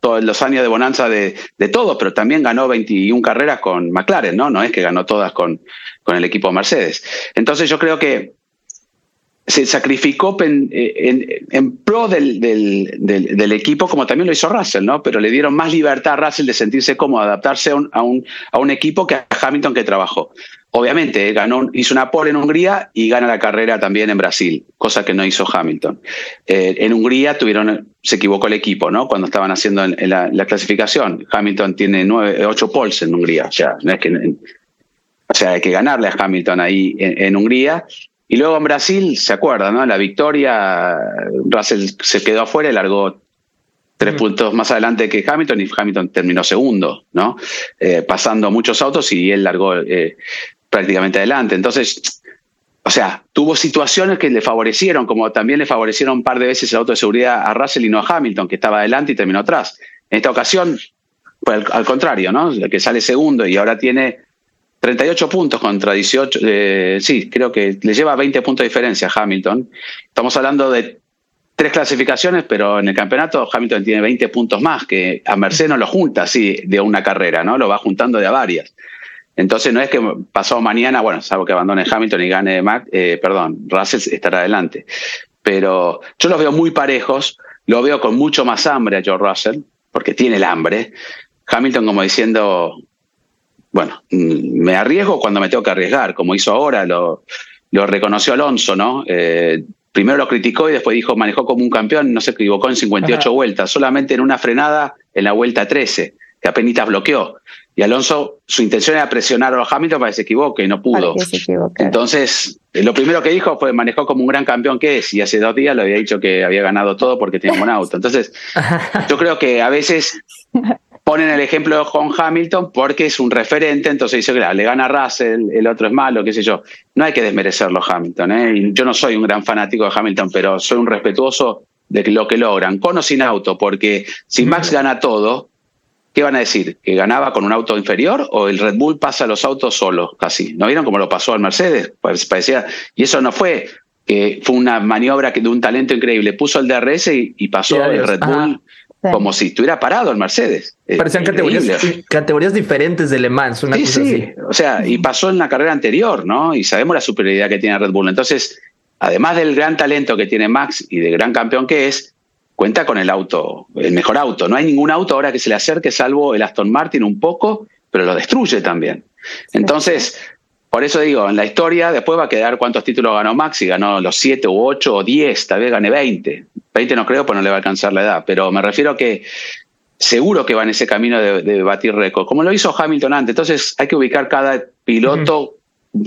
todos los años de bonanza de, de todos, pero también ganó 21 carreras con McLaren, ¿no? No es que ganó todas con, con el equipo Mercedes. Entonces yo creo que se sacrificó en, pro del, del, equipo, como también lo hizo Russell, ¿no? Pero le dieron más libertad a Russell de sentirse cómodo, adaptarse a un, a un, a un equipo que a Hamilton que trabajó. Obviamente, ganó, hizo una pole en Hungría y gana la carrera también en Brasil, cosa que no hizo Hamilton. Eh, en Hungría tuvieron, se equivocó el equipo, ¿no? Cuando estaban haciendo en, la, clasificación. Hamilton tiene nueve, ocho poles en Hungría, o sea, no es que, o sea, hay que ganarle a Hamilton ahí en, Hungría. Y luego en Brasil, se acuerda, ¿no? La victoria, Russell se quedó afuera y largó tres mm. puntos más adelante que Hamilton y Hamilton terminó segundo, ¿no? Eh, pasando muchos autos y él largó eh, prácticamente adelante. Entonces, o sea, tuvo situaciones que le favorecieron, como también le favorecieron un par de veces el auto de seguridad a Russell y no a Hamilton, que estaba adelante y terminó atrás. En esta ocasión, fue al, contrario, ¿no? El que sale segundo y ahora tiene 38 puntos contra 18, eh, sí, creo que le lleva 20 puntos de diferencia a Hamilton. Estamos hablando de tres clasificaciones, pero en el campeonato Hamilton tiene 20 puntos más, que a Mercedes no lo junta así de una carrera, ¿no? Lo va juntando de a varias. Entonces no es que pasado mañana, bueno, salvo que abandone Hamilton y gane Mac, eh, perdón, Russell estará adelante. Pero yo los veo muy parejos, lo veo con mucho más hambre a George Russell, porque tiene el hambre. Hamilton como diciendo, bueno, mm, me arriesgo cuando me tengo que arriesgar, como hizo ahora, lo, lo reconoció Alonso, ¿no? Eh, primero lo criticó y después dijo, manejó como un campeón, no se equivocó en 58 vueltas, solamente en una frenada en la vuelta 13, que apenas bloqueó. Y Alonso, su intención era presionar a Hamilton para que se equivoque y no pudo. Entonces, eh, lo primero que dijo fue, manejó como un gran campeón que es, y hace dos días le había dicho que había ganado todo porque tenía un buen auto. Entonces, yo creo que a veces ponen el ejemplo con Hamilton porque es un referente, entonces dice, claro, le gana Russell, el otro es malo, qué sé yo. No hay que desmerecerlo Hamilton, ¿eh? yo no soy un gran fanático de Hamilton, pero soy un respetuoso de lo que logran, con o sin auto, porque si Max gana todo, ¿qué van a decir? ¿Que ganaba con un auto inferior o el Red Bull pasa los autos solo, casi? ¿No vieron cómo lo pasó al Mercedes? Pues parecía, y eso no fue que fue una maniobra de un talento increíble. Puso el DRS y, pasó el Red Bull como si estuviera parado el Mercedes. Parecían categorías, categorías, diferentes de Le Mans, una sí, sí. O sea, y pasó en la carrera anterior, ¿no? Y sabemos la superioridad que tiene Red Bull. Entonces, además del gran talento que tiene Max y de gran campeón que es, cuenta con el auto, el mejor auto. No hay ningún auto ahora que se le acerque, salvo el Aston Martin un poco, pero lo destruye también. Entonces, por eso digo, en la historia después va a quedar cuántos títulos ganó Max, si ganó los 7 u 8 o 10, tal vez gane 20. 20 no creo, pues no le va a alcanzar la edad, pero me refiero a que seguro que va en ese camino de, batir récord, como lo hizo Hamilton antes. Entonces hay que ubicar cada piloto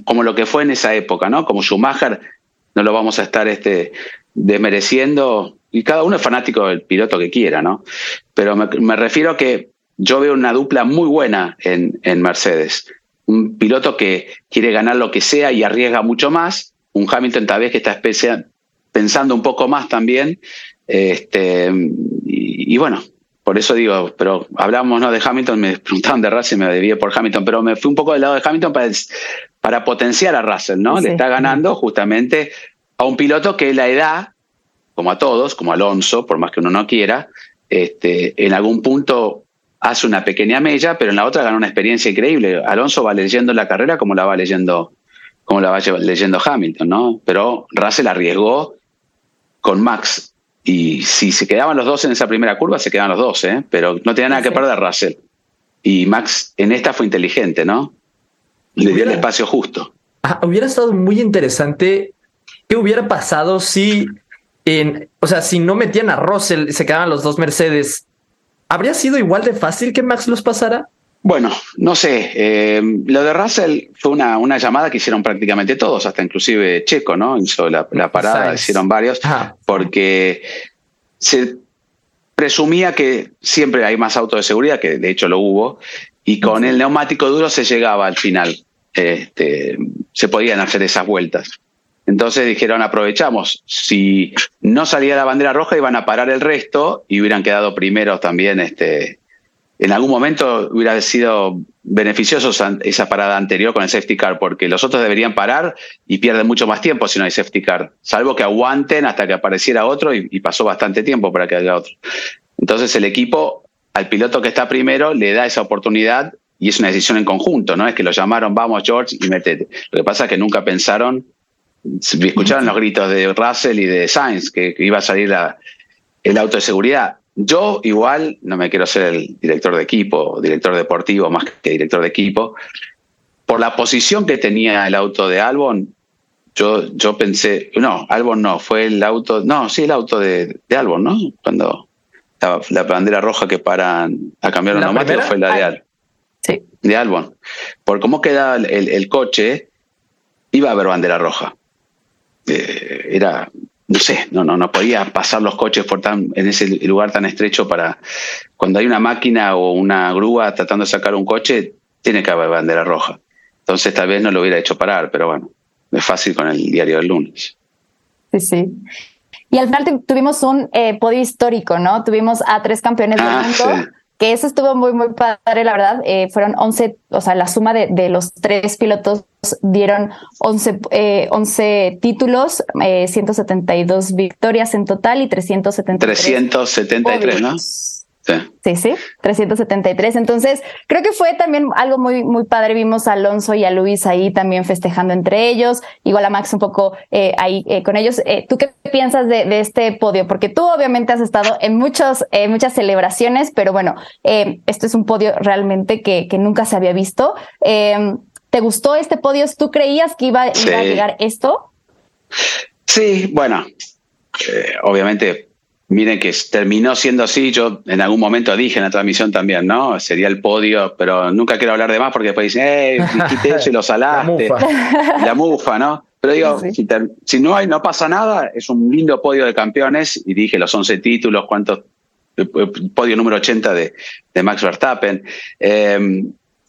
como lo que fue en esa época, ¿no? Como Schumacher, no lo vamos a estar este, desmereciendo, y cada uno es fanático del piloto que quiera, ¿no? Pero me, me refiero a que yo veo una dupla muy buena en, en Mercedes un piloto que quiere ganar lo que sea y arriesga mucho más, un Hamilton tal vez que está pensando un poco más también, este, y, bueno, por eso digo, pero hablamos ¿no? de Hamilton, me preguntaban de Russell, me debía por Hamilton, pero me fui un poco del lado de Hamilton para, para potenciar a Russell, ¿no? Le está ganando justamente a un piloto que la edad, como a todos, como Alonso, por más que uno no quiera, este, en algún punto hace una pequeña mella, pero en la otra gana una experiencia increíble. Alonso va leyendo la carrera como la va leyendo, como la va leyendo Hamilton, ¿no? Pero Russell arriesgó con Max. Y si se quedaban los dos en esa primera curva, se quedaban los dos, ¿eh? Pero no tenía nada que perder Russell. Y Max en esta fue inteligente, ¿no? Le dio el espacio justo. Ah, hubiera estado muy interesante qué hubiera pasado si, en, o sea, si no metían a Russell, se quedaban los dos Mercedes ¿Habría sido igual de fácil que Max los pasara? Bueno, no sé. Eh, lo de Russell fue una, una llamada que hicieron prácticamente todos, hasta inclusive Checo, ¿no? Hizo la, parada, hicieron varios, porque se presumía que siempre hay más autos de seguridad, que de hecho lo hubo, y con el neumático duro se llegaba al final. Este, se podían hacer esas vueltas. Entonces dijeron, aprovechamos. Si no salía la bandera roja, iban a parar el resto y hubieran quedado primeros también. Este, en algún momento hubiera sido beneficioso esa parada anterior con el safety car, porque los otros deberían parar y pierden mucho más tiempo si no hay safety car, salvo que aguanten hasta que apareciera otro y, pasó bastante tiempo para que haya otro. Entonces el equipo, al piloto que está primero, le da esa oportunidad y es una decisión en conjunto, ¿no? Es que lo llamaron, vamos George y metete. Lo que pasa es que nunca pensaron escuchaban los gritos de Russell y de Sainz que, iba a salir el auto de seguridad. Yo igual no me quiero ser el director de equipo, director deportivo más que director de equipo. Por la posición que tenía el auto de Albon, yo, yo pensé, no, Albon no, fue el auto, no, sí, el auto de, de Albon, ¿no? Cuando la, bandera roja que paran a cambiar un neumático fue la de Albon. Sí. De Albon. Por cómo queda el, el coche, iba a haber bandera roja. Eh, era, no sé, no, no, no podía pasar los coches por tan, en ese lugar tan estrecho para cuando hay una máquina o una grúa tratando de sacar un coche, tiene que haber bandera roja. Entonces tal vez no lo hubiera hecho parar, pero bueno, es fácil con el diario del lunes. Sí, sí. Y al final tuvimos un eh, podio histórico, ¿no? Tuvimos a tres campeones del ah, mundo. Que eso estuvo muy, muy padre, la verdad. Eh, fueron 11, o sea, la suma de, de los tres pilotos dieron 11, eh, 11 títulos, eh, 172 victorias en total y 373. 373, ¿no? Sí. sí, sí, 373. Entonces, creo que fue también algo muy, muy padre. Vimos a Alonso y a Luis ahí también festejando entre ellos, igual a Max un poco eh, ahí eh, con ellos. Eh, ¿Tú qué piensas de, de, este podio? Porque tú obviamente has estado en muchos, eh, muchas celebraciones, pero bueno, esto es un podio realmente que, que nunca se había visto. ¿Te gustó este podio? ¿Tú creías que iba, Sí. iba a llegar esto? Sí, bueno, obviamente, miren que terminó siendo así. Yo en algún momento dije en la transmisión también, ¿no? Sería el podio, pero nunca quiero hablar de más porque después dicen, eh, dijiste eso y lo salaste. La mufa. La mufa, ¿no? Pero digo, Sí. si, no hay, no pasa nada, es un lindo podio de campeones y dije los 11 títulos, cuántos, eh, eh, podio número 80 de, de Max Verstappen. Eh,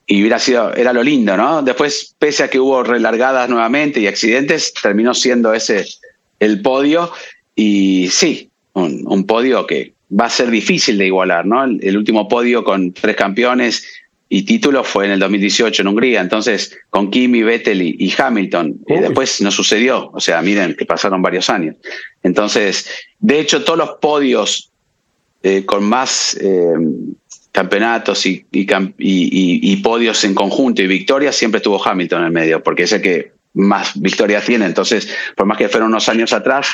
y hubiera sido, era lo lindo, ¿no? Después, pese a que hubo relargadas nuevamente y accidentes, terminó siendo ese el podio. Y sí, un, un podio que va a ser difícil de igualar, ¿no? El, el último podio con tres campeones y títulos fue en el 2018 en Hungría. Entonces, con Kimi, Vettel y, y Hamilton. Y Uy. después no sucedió. O sea, miren que pasaron varios años. Entonces, de hecho, todos los podios eh, con más eh, campeonatos y, y, y- y- y podios en conjunto y victorias, siempre estuvo Hamilton en el medio, porque es el que más victorias tiene. Entonces, por más que fueron unos años atrás,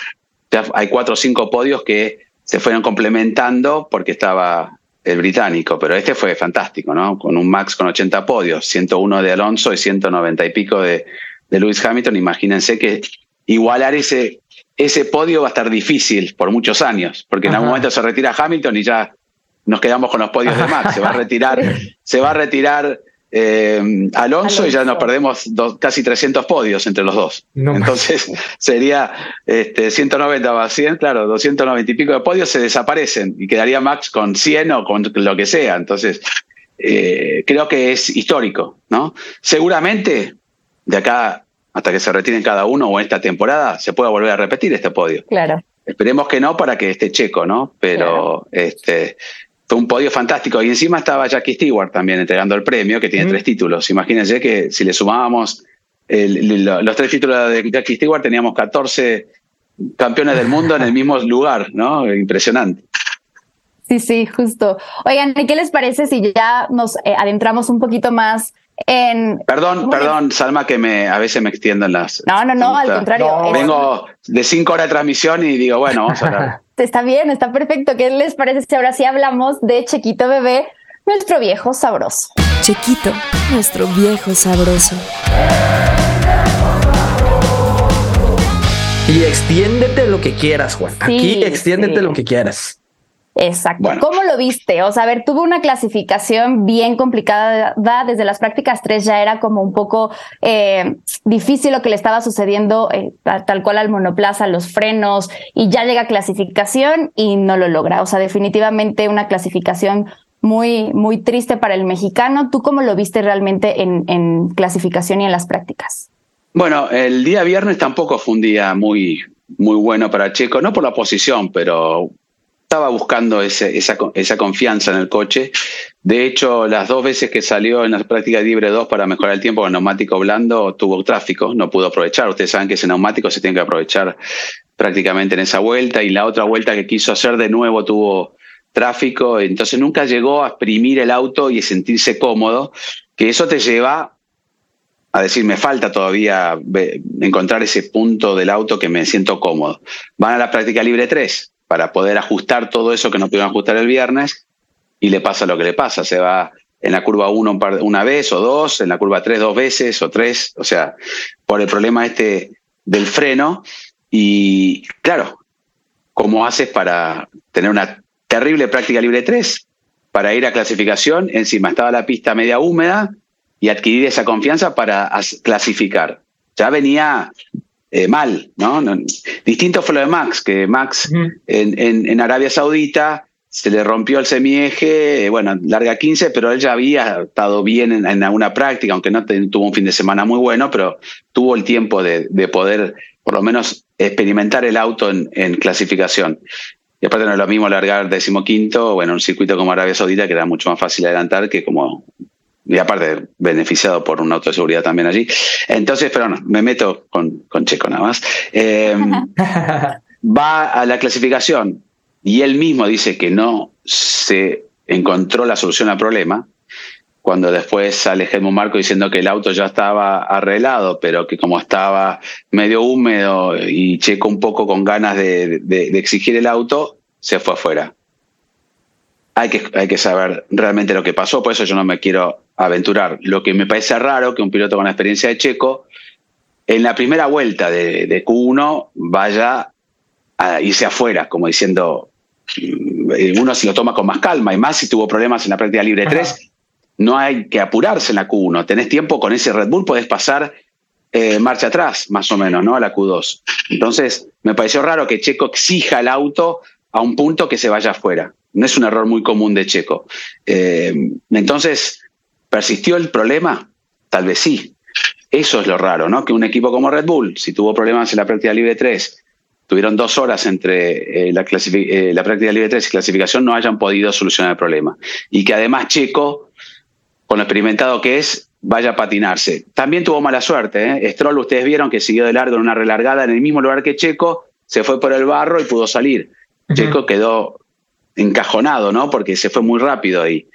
hay cuatro o cinco podios que se fueron complementando porque estaba el británico, pero este fue fantástico, ¿no? Con un Max con 80 podios, 101 de Alonso y 190 y pico de, de Lewis Hamilton. Imagínense que igualar ese, ese podio va a estar difícil por muchos años, porque en algún momento se retira Hamilton y ya nos quedamos con los podios de Max. Se va a retirar, se va a retirar eh, Alonso, y ya nos perdemos dos- casi 300 podios entre los dos. No Entonces sería este, 190 más 100, claro, 290 y pico de podios se desaparecen y quedaría Max con 100 o con lo que sea. Entonces eh, creo que es histórico, ¿no? Seguramente de acá hasta que se retiren cada uno o esta temporada se pueda volver a repetir este podio. Claro. Esperemos que no para que esté checo, ¿no? Pero este fue un podio fantástico. Y encima estaba Jackie Stewart también entregando el premio, que tiene Mm. tres títulos. Imagínense que si le sumábamos el- los tres títulos de Jackie Stewart, teníamos 14 campeones del mundo en el mismo lugar, ¿no? Impresionante. Sí, sí, justo. Oigan, ¿y qué les parece si ya nos eh, adentramos un poquito más en... Perdón, perdón, Salma, que me a veces me extiendo en las. No, no, no, al contrario. No, es- Vengo de cinco horas de transmisión y digo, bueno, vamos a hablar. Está bien, está perfecto. ¿Qué les parece si ahora sí hablamos de Chequito Bebé, nuestro viejo sabroso? Chequito, nuestro viejo sabroso. Y extiéndete lo que quieras, Juan. Aquí extiéndete sí. lo que quieras. Exacto. Bueno. ¿Cómo lo viste? O sea, a ver, tuvo una clasificación bien complicada. da- Desde las prácticas 3 ya era como un poco eh, difícil lo que le estaba sucediendo, eh, tal cual al monoplaza, los frenos, y ya llega clasificación y no lo logra. O sea, definitivamente una clasificación muy, muy triste para el mexicano. ¿Tú cómo lo viste realmente en, en clasificación y en las prácticas? Bueno, el día viernes tampoco fue un día muy, muy bueno para Checo, no por la posición, pero estaba buscando esa, co- esa confianza en el coche. De hecho, las dos veces que salió en la práctica libre 2 para mejorar el tiempo con neumático blando, tuvo tráfico, no pudo aprovechar. Ustedes saben que ese neumático se tiene que aprovechar prácticamente en esa vuelta y la otra vuelta que quiso hacer de nuevo tuvo tráfico, entonces nunca llegó a exprimir el auto y sentirse cómodo, que eso te lleva a decir, me falta todavía encontrar ese punto del auto que me siento cómodo. Van a la práctica libre 3 para poder ajustar todo eso que no pudieron ajustar el viernes y le pasa lo que le pasa. Se va en la curva 1 un par- una vez o dos, en la curva 3 dos veces o tres, o sea, por el problema este del freno. Y claro, ¿cómo haces para tener una terrible práctica libre 3? Para ir a clasificación, encima estaba la pista media húmeda, y adquirir esa confianza para as- clasificar. Ya venía eh, mal, ¿no? No- Distinto fue lo de Max, que Max en, en- en Arabia Saudita se le rompió el semieje, eh, bueno, larga 15, pero él ya había estado bien en, en alguna práctica, aunque no te- tuvo un fin de semana muy bueno, pero tuvo el tiempo de, de poder por lo menos experimentar el auto en, en clasificación. Y aparte no es lo mismo largar decimoquinto, bueno, un circuito como Arabia Saudita que era mucho más fácil adelantar que como y aparte beneficiado por un auto de seguridad también allí. Entonces, pero no, me meto con, con Checo nada más. Eh, va a la clasificación y él mismo dice que no se encontró la solución al problema, cuando después sale Helmut Marco diciendo que el auto ya estaba arreglado, pero que como estaba medio húmedo y Checo un poco con ganas de, de, de exigir el auto, se fue afuera. Hay que, hay que saber realmente lo que pasó, por eso yo no me quiero aventurar. Lo que me parece raro que un piloto con la experiencia de Checo, en la primera vuelta de, de Q1, vaya a irse afuera, como diciendo, uno se lo toma con más calma, y más si tuvo problemas en la práctica libre 3, no hay que apurarse en la Q1. Tenés tiempo con ese Red Bull, podés pasar eh, marcha atrás, más o menos, ¿no? A la Q2. Entonces, me pareció raro que Checo exija el auto a un punto que se vaya afuera. No es un error muy común de Checo. Eh, entonces, ¿persistió el problema? Tal vez sí. Eso es lo raro, ¿no? Que un equipo como Red Bull, si tuvo problemas en la práctica libre 3, tuvieron dos horas entre eh, la, eh, la, práctica libre 3 y clasificación, no hayan podido solucionar el problema. Y que además Checo, con lo experimentado que es, vaya a patinarse. También tuvo mala suerte. ¿eh? Stroll, ustedes vieron que siguió de largo en una relargada en el mismo lugar que Checo, se fue por el barro y pudo salir. Uh -huh. Checo quedó encajonado, ¿no? Porque se fue muy rápido y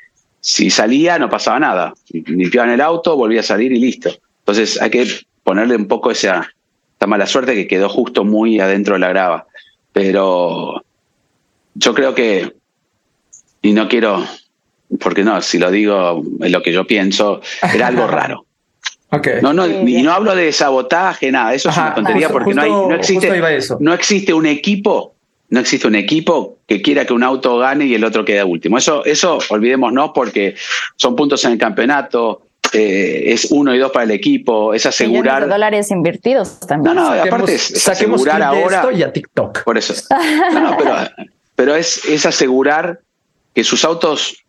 si salía no pasaba nada. Limpiaban el auto, volvía a salir y listo. Entonces hay que ponerle un poco esa, esa mala suerte que quedó justo muy adentro de la grava. Pero yo creo que, y no quiero, porque no, si lo digo es lo que yo pienso, era algo raro. Okay. No, no, y no hablo de sabotaje, nada, eso Ajá, es una tontería justo, porque no, hay, no, existe, no existe un equipo no existe un equipo que quiera que un auto gane y el otro quede último. Eso, eso olvidémonos porque son puntos en el campeonato, eh, es uno y dos para el equipo, es asegurar. De dólares invertidos también. No, no, saquemos, aparte es, es asegurar ahora. Esto y a TikTok. Por eso. No, no, pero, pero es, es asegurar que sus autos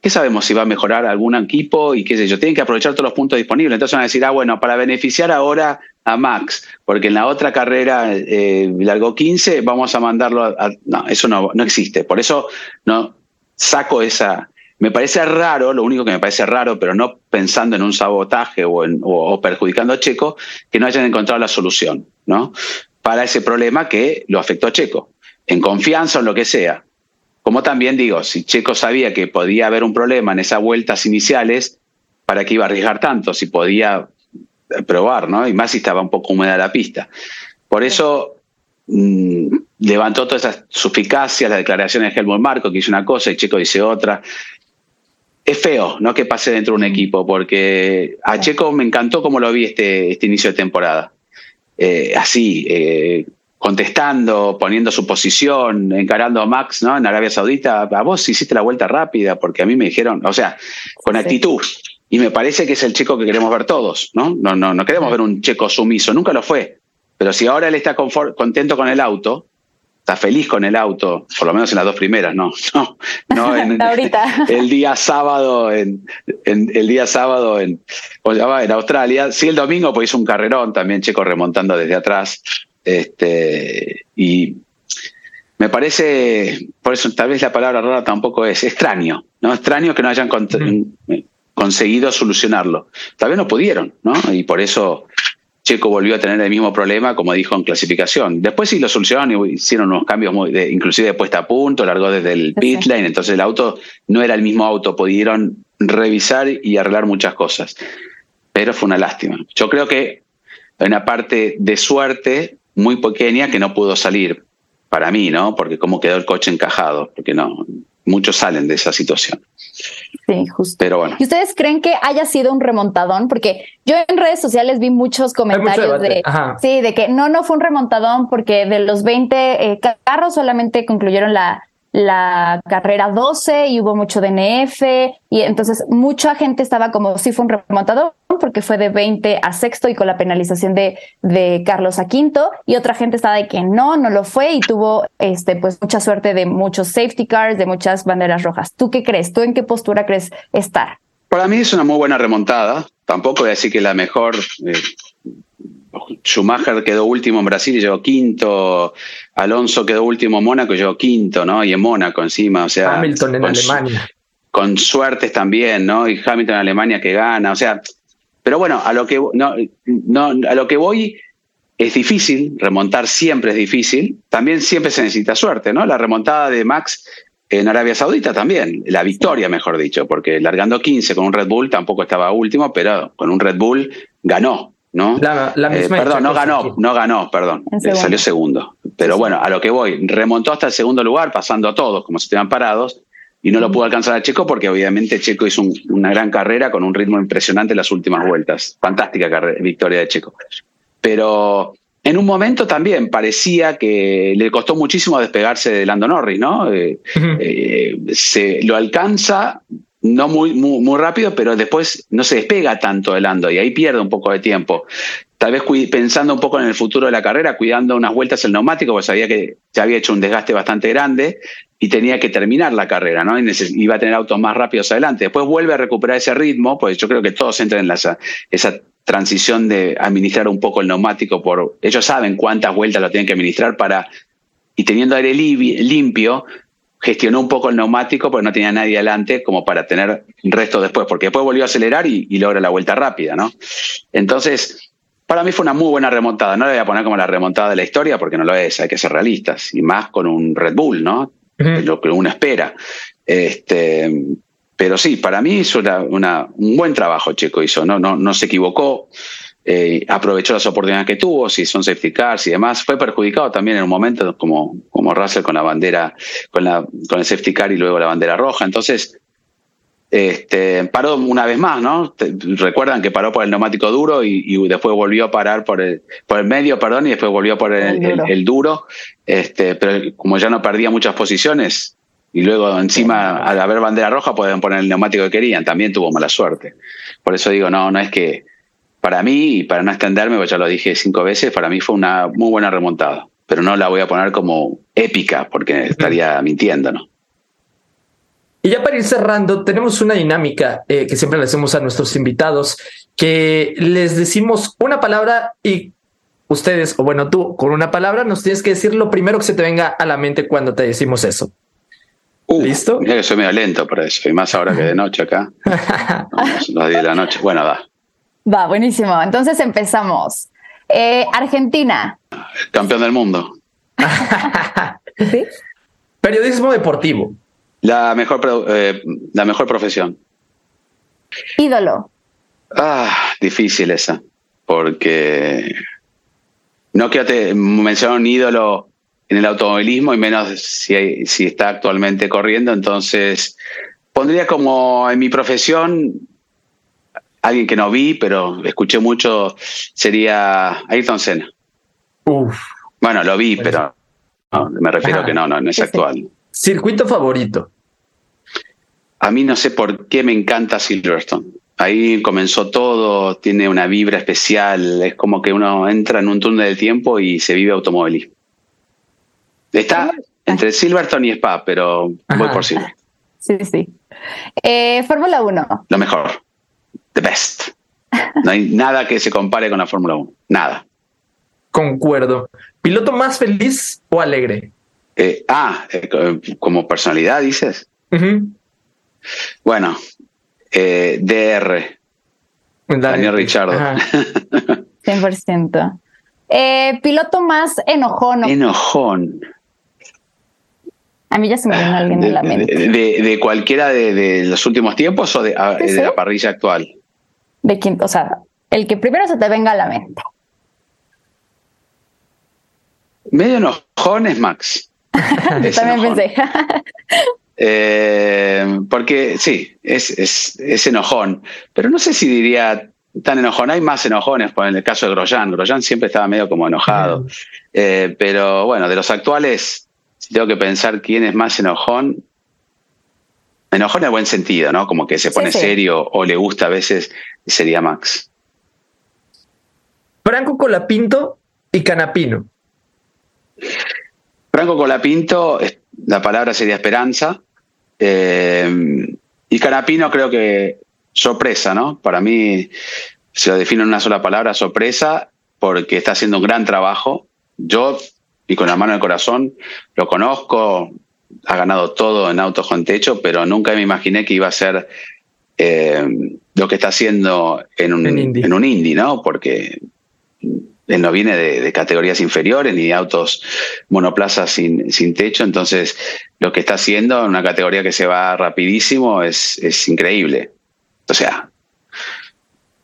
¿qué sabemos si va a mejorar algún equipo y qué sé yo? Tienen que aprovechar todos los puntos disponibles. Entonces van a decir, ah, bueno, para beneficiar ahora a Max, porque en la otra carrera eh, largó 15, vamos a mandarlo a, No, eso no, no existe. Por eso no saco esa... Me parece raro, lo único que me parece raro, pero no pensando en un sabotaje o, o perjudicando a Checo, que no hayan encontrado la solución, ¿no? Para ese problema que lo afectó a Checo, en confianza o en lo que sea. Como también digo, si Checo sabía que podía haber un problema en esas vueltas iniciales, ¿para qué iba a arriesgar tanto? Si podía probar, ¿no? Y más si estaba un poco húmeda la pista. Por eso mmm, levantó todas esas suficacias, las declaraciones de Helmut Marco, que hizo una cosa y Checo dice otra. Es feo, ¿no? Que pase dentro de un equipo, porque a Checo me encantó como lo vi este, este inicio de temporada. Eh, así, eh, contestando, poniendo su posición, encarando a Max, ¿no? En Arabia Saudita, a vos hiciste la vuelta rápida, porque a mí me dijeron, o sea, con sí. actitud. Y me parece que es el checo que queremos ver todos, ¿no? No, no, no queremos ver un checo sumiso, nunca lo fue. Pero si ahora él está contento con el auto, está feliz con el auto, por lo menos en las dos primeras, no, no, no en, Ahorita. el día sábado en, en, el día sábado en, en Australia, sí el domingo pues hizo un carrerón también Checo remontando desde atrás, este, y me parece, por eso tal vez la palabra rara tampoco es extraño, ¿no? Extraño que no hayan con, mm. conseguido solucionarlo. Tal vez no pudieron, ¿no? Y por eso Checo volvió a tener el mismo problema, como dijo en clasificación. Después sí lo solucionaron y hicieron unos cambios muy, de, inclusive de puesta a punto, largó desde el pit lane, entonces el auto no era el mismo auto, pudieron revisar y arreglar muchas cosas. Pero fue una lástima. Yo creo que hay una parte de suerte muy pequeña que no pudo salir para mí, ¿no? Porque cómo quedó el coche encajado, porque no, muchos salen de esa situación. Sí, justo. Pero bueno. ¿Y ustedes creen que haya sido un remontadón? Porque yo en redes sociales vi muchos comentarios mucho de, sí, de que no, no fue un remontadón porque de los 20 eh, carros solamente concluyeron la, la carrera 12 y hubo mucho DNF y entonces mucha gente estaba como si fue un remontador porque fue de 20 a sexto y con la penalización de, de Carlos a quinto y otra gente estaba de que no, no lo fue y tuvo este pues mucha suerte de muchos safety cars, de muchas banderas rojas. ¿Tú qué crees? ¿Tú en qué postura crees estar? Para mí es una muy buena remontada. Tampoco voy a decir que la mejor, eh, Schumacher quedó último en Brasil y llegó quinto. Alonso quedó último en Mónaco y llegó quinto, ¿no? Y en Mónaco encima, o sea. Hamilton en Alemania. Con suertes también, ¿no? Y Hamilton en Alemania que gana, o sea. Pero bueno, a lo que no, no, a lo que voy es difícil, remontar siempre es difícil. También siempre se necesita suerte, ¿no? La remontada de Max en Arabia Saudita también, la victoria, mejor dicho, porque largando 15 con un Red Bull tampoco estaba último, pero con un Red Bull ganó, ¿no? La, eh, perdón, no ganó, no ganó, perdón, eh, salió segundo. Pero bueno, a lo que voy, remontó hasta el segundo lugar, pasando a todos como si estuvieran parados, y no lo pudo alcanzar a Checo porque obviamente Checo hizo una gran carrera con un ritmo impresionante en las últimas vueltas. Fantástica victoria de Checo. Pero en un momento también parecía que le costó muchísimo despegarse de Lando Norris, ¿no? Eh, se lo alcanza no muy, muy, muy, rápido, pero después no se despega tanto de Lando y ahí pierde un poco de tiempo. Tal vez pensando un poco en el futuro de la carrera, cuidando unas vueltas el neumático, porque sabía que ya había hecho un desgaste bastante grande y tenía que terminar la carrera, ¿no? Y iba a tener autos más rápidos adelante. Después vuelve a recuperar ese ritmo, pues yo creo que todos entran en esa, esa transición de administrar un poco el neumático por ellos saben cuántas vueltas lo tienen que administrar para y teniendo aire limpio gestionó un poco el neumático porque no tenía nadie adelante como para tener resto después, porque después volvió a acelerar y, logra la vuelta rápida, ¿no? Entonces, para mí fue una muy buena remontada. No le voy a poner como la remontada de la historia porque no lo es, hay que ser realistas. Y más con un Red Bull, ¿no? Lo que uno espera. Este, pero sí, para mí hizo una, un buen trabajo Checo hizo, ¿no? No, no se equivocó. Eh, aprovechó las oportunidades que tuvo, si son safety cars y demás. Fue perjudicado también en un momento, como, como Russell con la bandera, con, la, con el safety car y luego la bandera roja. Entonces, este, paró una vez más, ¿no? Recuerdan que paró por el neumático duro y, después volvió a parar por el, por el medio, perdón, y después volvió por el, el, duro. Este, pero como ya no perdía muchas posiciones, y luego encima al haber bandera roja pueden poner el neumático que querían, también tuvo mala suerte. Por eso digo, no, no es que para mí, y para no extenderme, pues ya lo dije cinco veces, para mí fue una muy buena remontada, pero no la voy a poner como épica porque estaría mintiendo, ¿no? Y ya para ir cerrando, tenemos una dinámica eh, que siempre le hacemos a nuestros invitados, que les decimos una palabra y ustedes, o bueno, tú con una palabra nos tienes que decir lo primero que se te venga a la mente cuando te decimos eso. Uh, ¿Listo? Mira que soy medio lento para eso, y más ahora que de noche acá. las 10 de la noche. Bueno, va. Va, buenísimo. Entonces empezamos. Eh, Argentina. Campeón del mundo. ¿Sí? Periodismo deportivo. La mejor, eh, la mejor profesión. Ídolo. Ah, difícil esa. Porque no quiero te mencionar un ídolo en el automovilismo y menos si, si está actualmente corriendo. Entonces, pondría como en mi profesión alguien que no vi, pero escuché mucho, sería Ayrton Senna. Bueno, lo vi, pero me refiero que no, no, no es actual. ¿Circuito favorito? A mí no sé por qué me encanta Silverstone. Ahí comenzó todo, tiene una vibra especial, es como que uno entra en un túnel del tiempo y se vive automovilismo. Está entre Silverstone y Spa, pero voy por Silverstone. Sí, sí. Eh, Fórmula 1. Lo mejor. The best. No hay nada que se compare con la Fórmula 1. Nada. Concuerdo. ¿Piloto más feliz o alegre? Eh, ah, eh, como personalidad, dices. Bueno, DR. Daniel Richardo. 100%. piloto más enojón. Enojón. A mí ya se me viene alguien de, la mente. De, cualquiera de, los últimos tiempos o de, la parrilla actual? De quién, o sea, el que primero se te venga a la mente. Medio enojón es Max. También pensé. Eh, porque sí, es, es, es, enojón. Pero no sé si diría tan enojón. Hay más enojones, por en el caso de Grosjean. Grosjean siempre estaba medio como enojado. Eh, pero bueno, de los actuales, si tengo que pensar quién es más enojón, enojón en buen sentido, ¿no? Como que se pone serio o le gusta a veces, sería Max. Franco Colapinto y Canapino. Franco Colapinto, la palabra sería esperanza. Eh, y Canapino creo que sorpresa, ¿no? Para mí, se lo defino en una sola palabra, sorpresa, porque está haciendo un gran trabajo. Yo, y con la mano en el corazón, lo conozco, ha ganado todo en autos con techo, pero nunca me imaginé que iba a ser eh, lo que está haciendo en un, en, un indie, ¿no? Porque él no viene de, categorías inferiores ni de autos monoplazas sin, sin techo, entonces lo que está haciendo en una categoría que se va rapidísimo es, es increíble. O sea,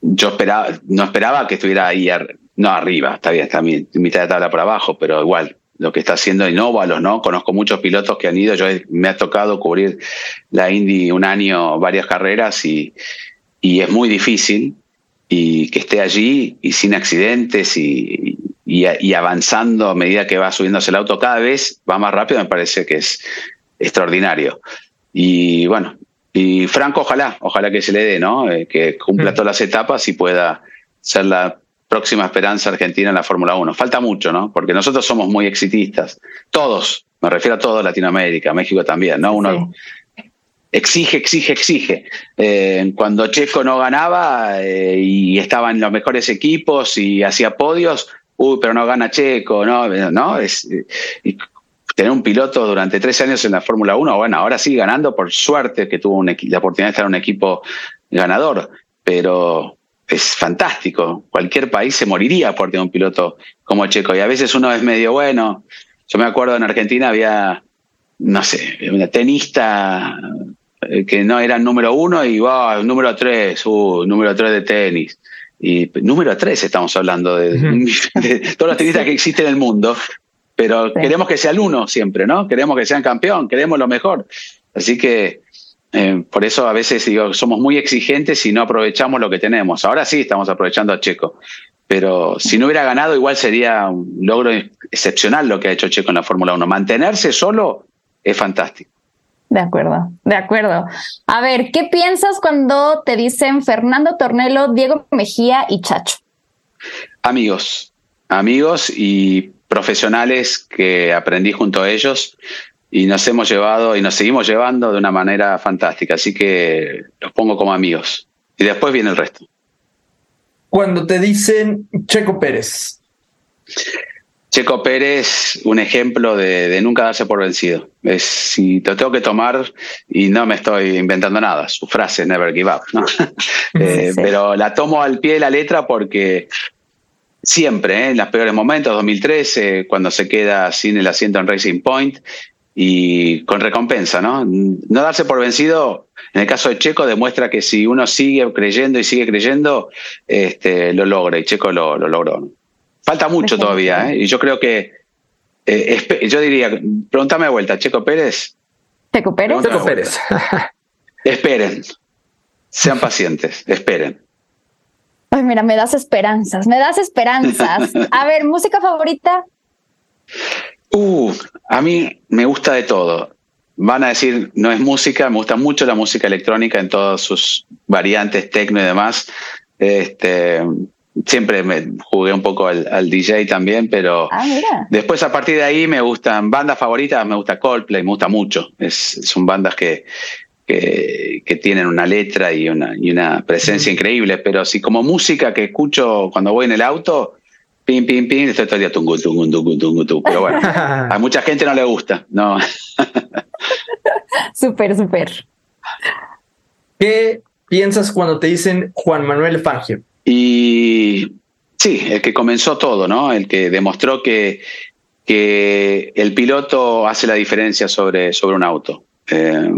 yo esperaba, no esperaba que estuviera ahí, no arriba, está bien, está en mitad de tabla por abajo, pero igual, lo que está haciendo Innovalos, ¿no? Conozco muchos pilotos que han ido, yo me ha tocado cubrir la Indy un año, varias carreras y, y es muy difícil y que esté allí y sin accidentes y, y, avanzando a medida que va subiéndose el auto cada vez va más rápido, me parece que es extraordinario. Y bueno, y Franco, ojalá, ojalá que se le dé, ¿no? Eh, que cumpla mm. todas las etapas y pueda ser la próxima esperanza argentina en la Fórmula 1. Falta mucho, ¿no? Porque nosotros somos muy exitistas. Todos, me refiero a todo Latinoamérica, México también, ¿no? Uno exige, exige, exige. Eh, cuando Checo no ganaba eh, y estaba en los mejores equipos y hacía podios, uy, pero no gana Checo, ¿no? ¿No? Es, tener un piloto durante tres años en la Fórmula 1, bueno, ahora sí ganando por suerte que tuvo la oportunidad de estar en un equipo ganador, pero es fantástico. Cualquier país se moriría por tener un piloto como Checo. Y a veces uno es medio bueno. Yo me acuerdo en Argentina había, no sé, una tenista eh, que no era número uno y wow, número tres, uh, número tres de tenis. Y número tres estamos hablando de, todos los tenistas que existen en el mundo, pero queremos que sea el uno siempre, ¿no? Queremos que sean campeón, queremos lo mejor. Así que eh, por eso a veces digo, somos muy exigentes y no aprovechamos lo que tenemos. Ahora sí estamos aprovechando a Checo, pero si no hubiera ganado igual sería un logro excepcional lo que ha hecho Checo en la Fórmula 1. Mantenerse solo es fantástico. De acuerdo, de acuerdo. A ver, ¿qué piensas cuando te dicen Fernando Tornelo, Diego Mejía y Chacho? Amigos, amigos y profesionales que aprendí junto a ellos y nos hemos llevado y nos seguimos llevando de una manera fantástica. Así que los pongo como amigos. Y después viene el resto. Cuando te dicen Checo Pérez. Checo Pérez, un ejemplo de, nunca darse por vencido. Es, si te tengo que tomar, y no me estoy inventando nada, su frase, never give up, eh, Pero la tomo al pie de la letra porque siempre, ¿eh? en los peores momentos, 2013, cuando se queda sin el asiento en Racing Point, y con recompensa, ¿no? No darse por vencido, en el caso de Checo, demuestra que si uno sigue creyendo y sigue creyendo, este, lo logra, y Checo lo, logró. Falta mucho todavía, ¿eh? Y yo creo que, eh, yo diría, pregúntame de vuelta, Checo Pérez. Checo Pérez. Checo Pérez. esperen, sean pacientes, esperen. Ay, mira, me das esperanzas, me das esperanzas. A ver, música favorita. Uh, a mí me gusta de todo. Van a decir, no es música, me gusta mucho la música electrónica en todas sus variantes, tecno y demás. Este, siempre me jugué un poco al, DJ también, pero ah, después a partir de ahí me gustan bandas favoritas, me gusta Coldplay, me gusta mucho. Es, son bandas que, que, que, tienen una letra y una, y una presencia increíble, pero si como música que escucho cuando voy en el auto, pim, pim, pim, estoy todo el día tungu, tungu, tungu, tungu, tungu. Pero bueno, a mucha gente no le gusta, no. súper, súper. ¿Qué piensas cuando te dicen Juan Manuel Fangio? Y sí, el que comenzó todo, ¿no? El que demostró que, que el piloto hace la diferencia sobre, sobre un auto. Eh,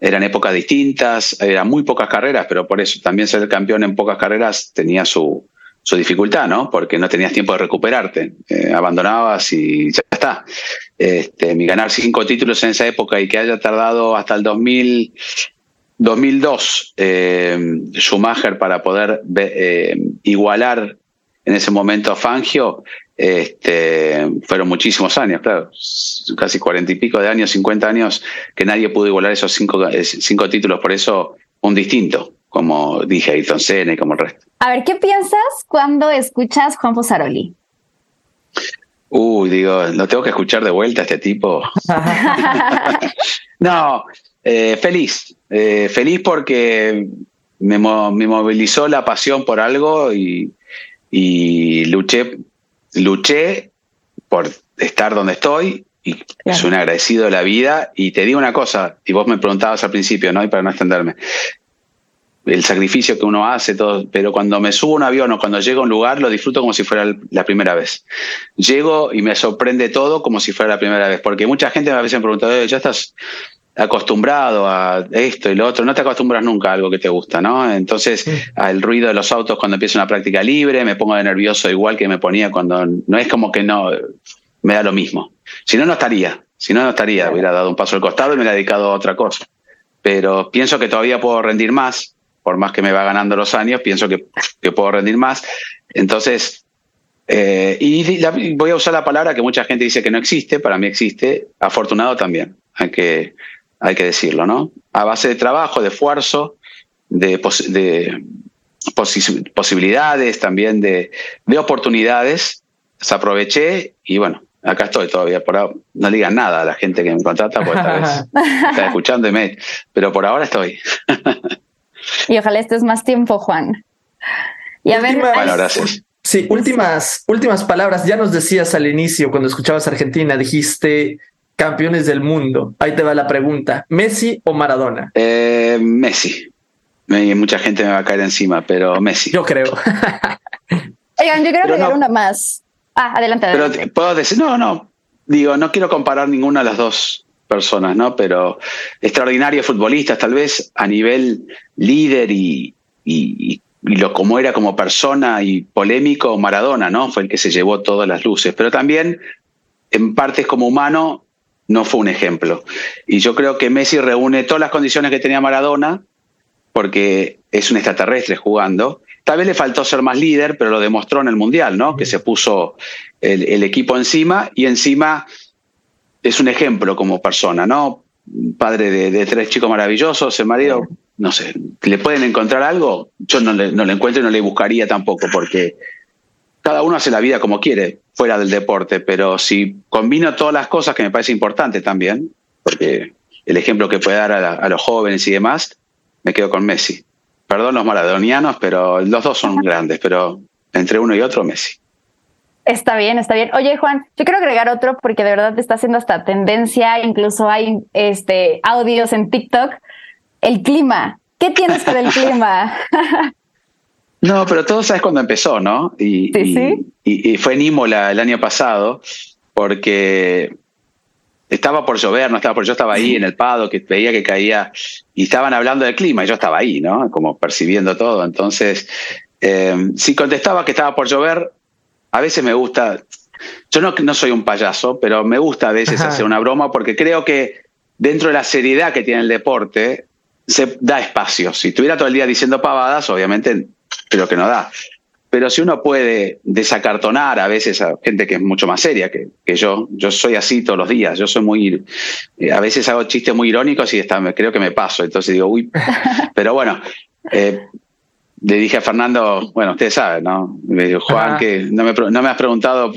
eran épocas distintas, eran muy pocas carreras, pero por eso también ser campeón en pocas carreras tenía su, su dificultad, ¿no? Porque no tenías tiempo de recuperarte, eh, abandonabas y ya está. Este, mi ganar cinco títulos en esa época y que haya tardado hasta el 2000, 2002 eh, Schumacher para poder eh, igualar en ese momento a Fangio, este, fueron muchísimos años, claro, casi cuarenta y pico de años, cincuenta años, que nadie pudo igualar esos cinco, cinco títulos, por eso un distinto como dije Ayrton Senna y como el resto. A ver, ¿qué piensas cuando escuchas Juan Fosaroli? Uy, digo, lo tengo que escuchar de vuelta a este tipo. no, eh, feliz, eh, feliz porque me, me movilizó la pasión por algo y, y luché, luché por estar donde estoy y soy un agradecido de la vida. Y te digo una cosa, y vos me preguntabas al principio, ¿no? Y para no extenderme, el sacrificio que uno hace, todo, pero cuando me subo a un avión o cuando llego a un lugar, lo disfruto como si fuera la primera vez. Llego y me sorprende todo como si fuera la primera vez, porque mucha gente me a veces me pregunta, ya estás acostumbrado a esto y lo otro, no te acostumbras nunca a algo que te gusta, ¿no? Entonces, al ruido de los autos cuando empiezo una práctica libre, me pongo de nervioso igual que me ponía cuando no es como que no me da lo mismo. Si no, no estaría, si no, no estaría, hubiera dado un paso al costado y me hubiera dedicado a otra cosa. Pero pienso que todavía puedo rendir más, por más que me va ganando los años, pienso que, que puedo rendir más. Entonces, eh, y voy a usar la palabra que mucha gente dice que no existe, para mí existe, afortunado también. Hay que, hay que decirlo, ¿no? A base de trabajo, de esfuerzo, de, de posibilidades, también de, de oportunidades, se aproveché y bueno, acá estoy todavía. Por ahora, no le digan nada a la gente que me contrata, porque tal vez está escuchando y me, pero por ahora estoy. y ojalá estés más tiempo, Juan. Y a ver, bueno, gracias. Sí, últimas, últimas palabras. Ya nos decías al inicio, cuando escuchabas Argentina, dijiste campeones del mundo. Ahí te va la pregunta. ¿Messi o Maradona? Eh, Messi. Mucha gente me va a caer encima, pero Messi. Yo creo. Oigan, yo quiero agregar una más. Ah, adelante, adelante. Pero puedo decir, no, no. Digo, no quiero comparar ninguna de las dos personas, ¿no? Pero extraordinarios futbolistas, tal vez a nivel líder y, y, y, lo como era como persona y polémico, Maradona, ¿no? Fue el que se llevó todas las luces. Pero también, en partes como humano, no fue un ejemplo. Y yo creo que Messi reúne todas las condiciones que tenía Maradona, porque es un extraterrestre jugando. Tal vez le faltó ser más líder, pero lo demostró en el Mundial, ¿no? Que se puso el, equipo encima y encima es un ejemplo como persona, ¿no? Padre de, tres chicos maravillosos, el marido, no sé, ¿le pueden encontrar algo? Yo no le, no le encuentro y no le buscaría tampoco, porque cada uno hace la vida como quiere, fuera del deporte, pero si combino todas las cosas que me parece importante también, porque el ejemplo que puede dar a, los jóvenes y demás, me quedo con Messi. Perdón los maradonianos, pero los dos son grandes, pero entre uno y otro, Messi. Está bien, está bien. Oye, Juan, yo quiero agregar otro porque de verdad te está haciendo hasta tendencia, incluso hay este audios en TikTok. El clima. ¿Qué tienes con el clima? No, pero todo sabes cuando empezó, ¿no? Y, Y, fue en Imola el año pasado, porque estaba por llover, no estaba por yo estaba ahí en el pado, que veía que caía, y estaban hablando del clima, y yo estaba ahí, ¿no? Como percibiendo todo. Entonces, eh, si contestaba que estaba por llover, a veces me gusta, yo no, no soy un payaso, pero me gusta a veces hacer una broma, porque creo que dentro de la seriedad que tiene el deporte, se da espacio. Si estuviera todo el día diciendo pavadas, obviamente pero que no da. Pero si uno puede desacartonar a veces a gente que es mucho más seria que, que yo, yo soy así todos los días, yo soy muy, eh, a veces hago chistes muy irónicos y está, creo que me paso, entonces digo, uy, pero bueno, eh, le dije a Fernando, bueno, ustedes saben, ¿no? Me dijo, Juan, que no me, no me has preguntado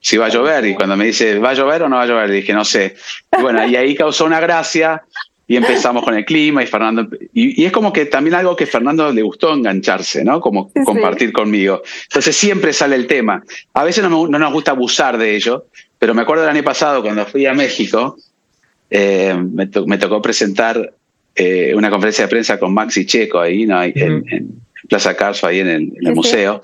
si va a llover. Y cuando me dice, ¿va a llover o no va a llover? dije, no sé. Y bueno, y ahí causó una gracia y empezamos con el clima y Fernando, y, es como que también algo que Fernando le gustó engancharse, ¿no? Como compartir conmigo. Entonces siempre sale el tema. A veces no, nos gusta abusar de ello, pero me acuerdo del año pasado cuando fui a México, eh, me, tocó presentar eh, una conferencia de prensa con Maxi Checo ahí, ¿no? en, Plaza Carso, ahí en el, museo.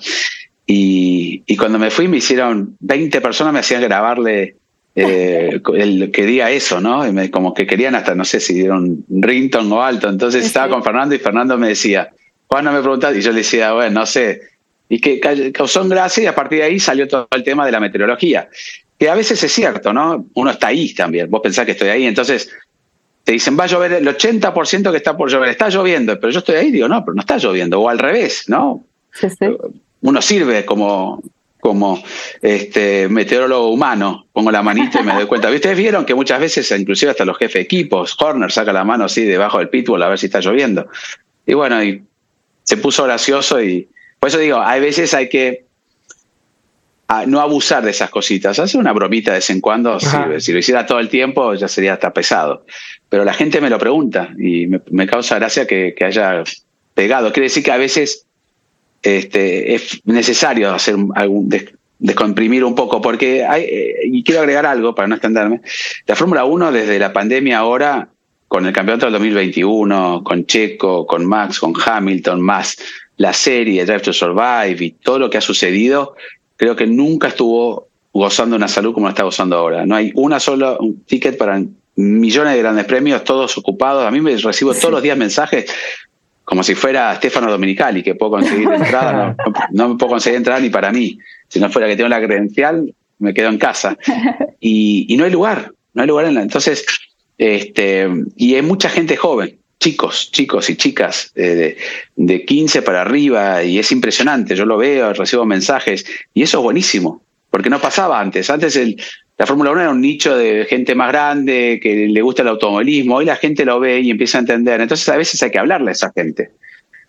Y, y, cuando me fui me hicieron 20 personas, me hacían grabarle eh, el que diga eso, ¿no? como que querían hasta, no sé si dieron rington o alto. Entonces estaba con Fernando y Fernando me decía, Juan, no me preguntas, y yo le decía, bueno, no sé. Y que causó gracia y a partir de ahí salió todo el tema de la meteorología. Que a veces es cierto, ¿no? Uno está ahí también. Vos pensás que estoy ahí, entonces te dicen, va a llover el 80% que está por llover. Está lloviendo, pero yo estoy ahí, digo, no, pero no está lloviendo. O al revés, ¿no? Uno sirve como, como este meteorólogo humano, pongo la manita y me doy cuenta. Ustedes vieron que muchas veces, inclusive hasta los jefes de equipos, Horner saca la mano así debajo del pitbull a ver si está lloviendo. Y bueno, y se puso gracioso y por eso digo, hay veces hay que ah, no abusar de esas cositas. Hacer una bromita de vez en cuando Si lo hiciera todo el tiempo ya sería hasta pesado. Pero la gente me lo pregunta y me, causa gracia que, haya pegado. Quiere decir que a veces este, es necesario hacer descomprimir un poco, porque hay, eh, y quiero agregar algo para no extenderme, la Fórmula 1 desde la pandemia ahora, con el campeonato del 2021, con Checo, con Max, con Hamilton, más la serie Drive to Survive y todo lo que ha sucedido, creo que nunca estuvo gozando una salud como la está gozando ahora. No hay una sola ticket para millones de grandes premios, todos ocupados. A mí me recibo todos los días mensajes como si fuera Stefano Dominicali, que puedo conseguir entrada, no, me puedo conseguir entrada ni para mí. Si no fuera que tengo la credencial, me quedo en casa. Y, no hay lugar, no hay lugar en la. Entonces, este, y hay mucha gente joven, chicos, chicos y chicas de, de 15 para arriba, y es impresionante. Yo lo veo, recibo mensajes, y eso es buenísimo, porque no pasaba antes. Antes el, la Fórmula 1 era un nicho de gente más grande que le gusta el automovilismo. Hoy la gente lo ve y empieza a entender. Entonces a veces hay que hablarle a esa gente.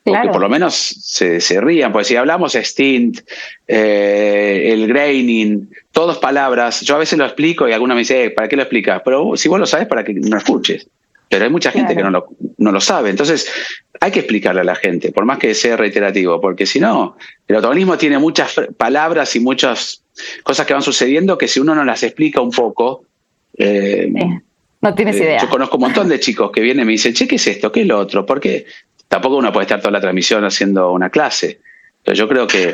Porque por lo menos se, se rían. Porque si hablamos stint, eh, el graining, todas palabras, yo a veces lo explico y alguna me dice, eh, ¿para qué lo explicas? Pero si vos lo sabes, para que no escuches. Pero hay mucha gente que no lo, no lo sabe. Entonces, hay que explicarle a la gente, por más que sea reiterativo, porque si no, el automovilismo tiene muchas palabras y muchas cosas que van sucediendo que si uno no las explica un poco. Eh, no tienes eh, idea. Yo conozco un montón de chicos que vienen y me dicen, che, ¿qué es esto? ¿Qué es lo otro? Porque tampoco uno puede estar toda la transmisión haciendo una clase. Entonces, yo creo que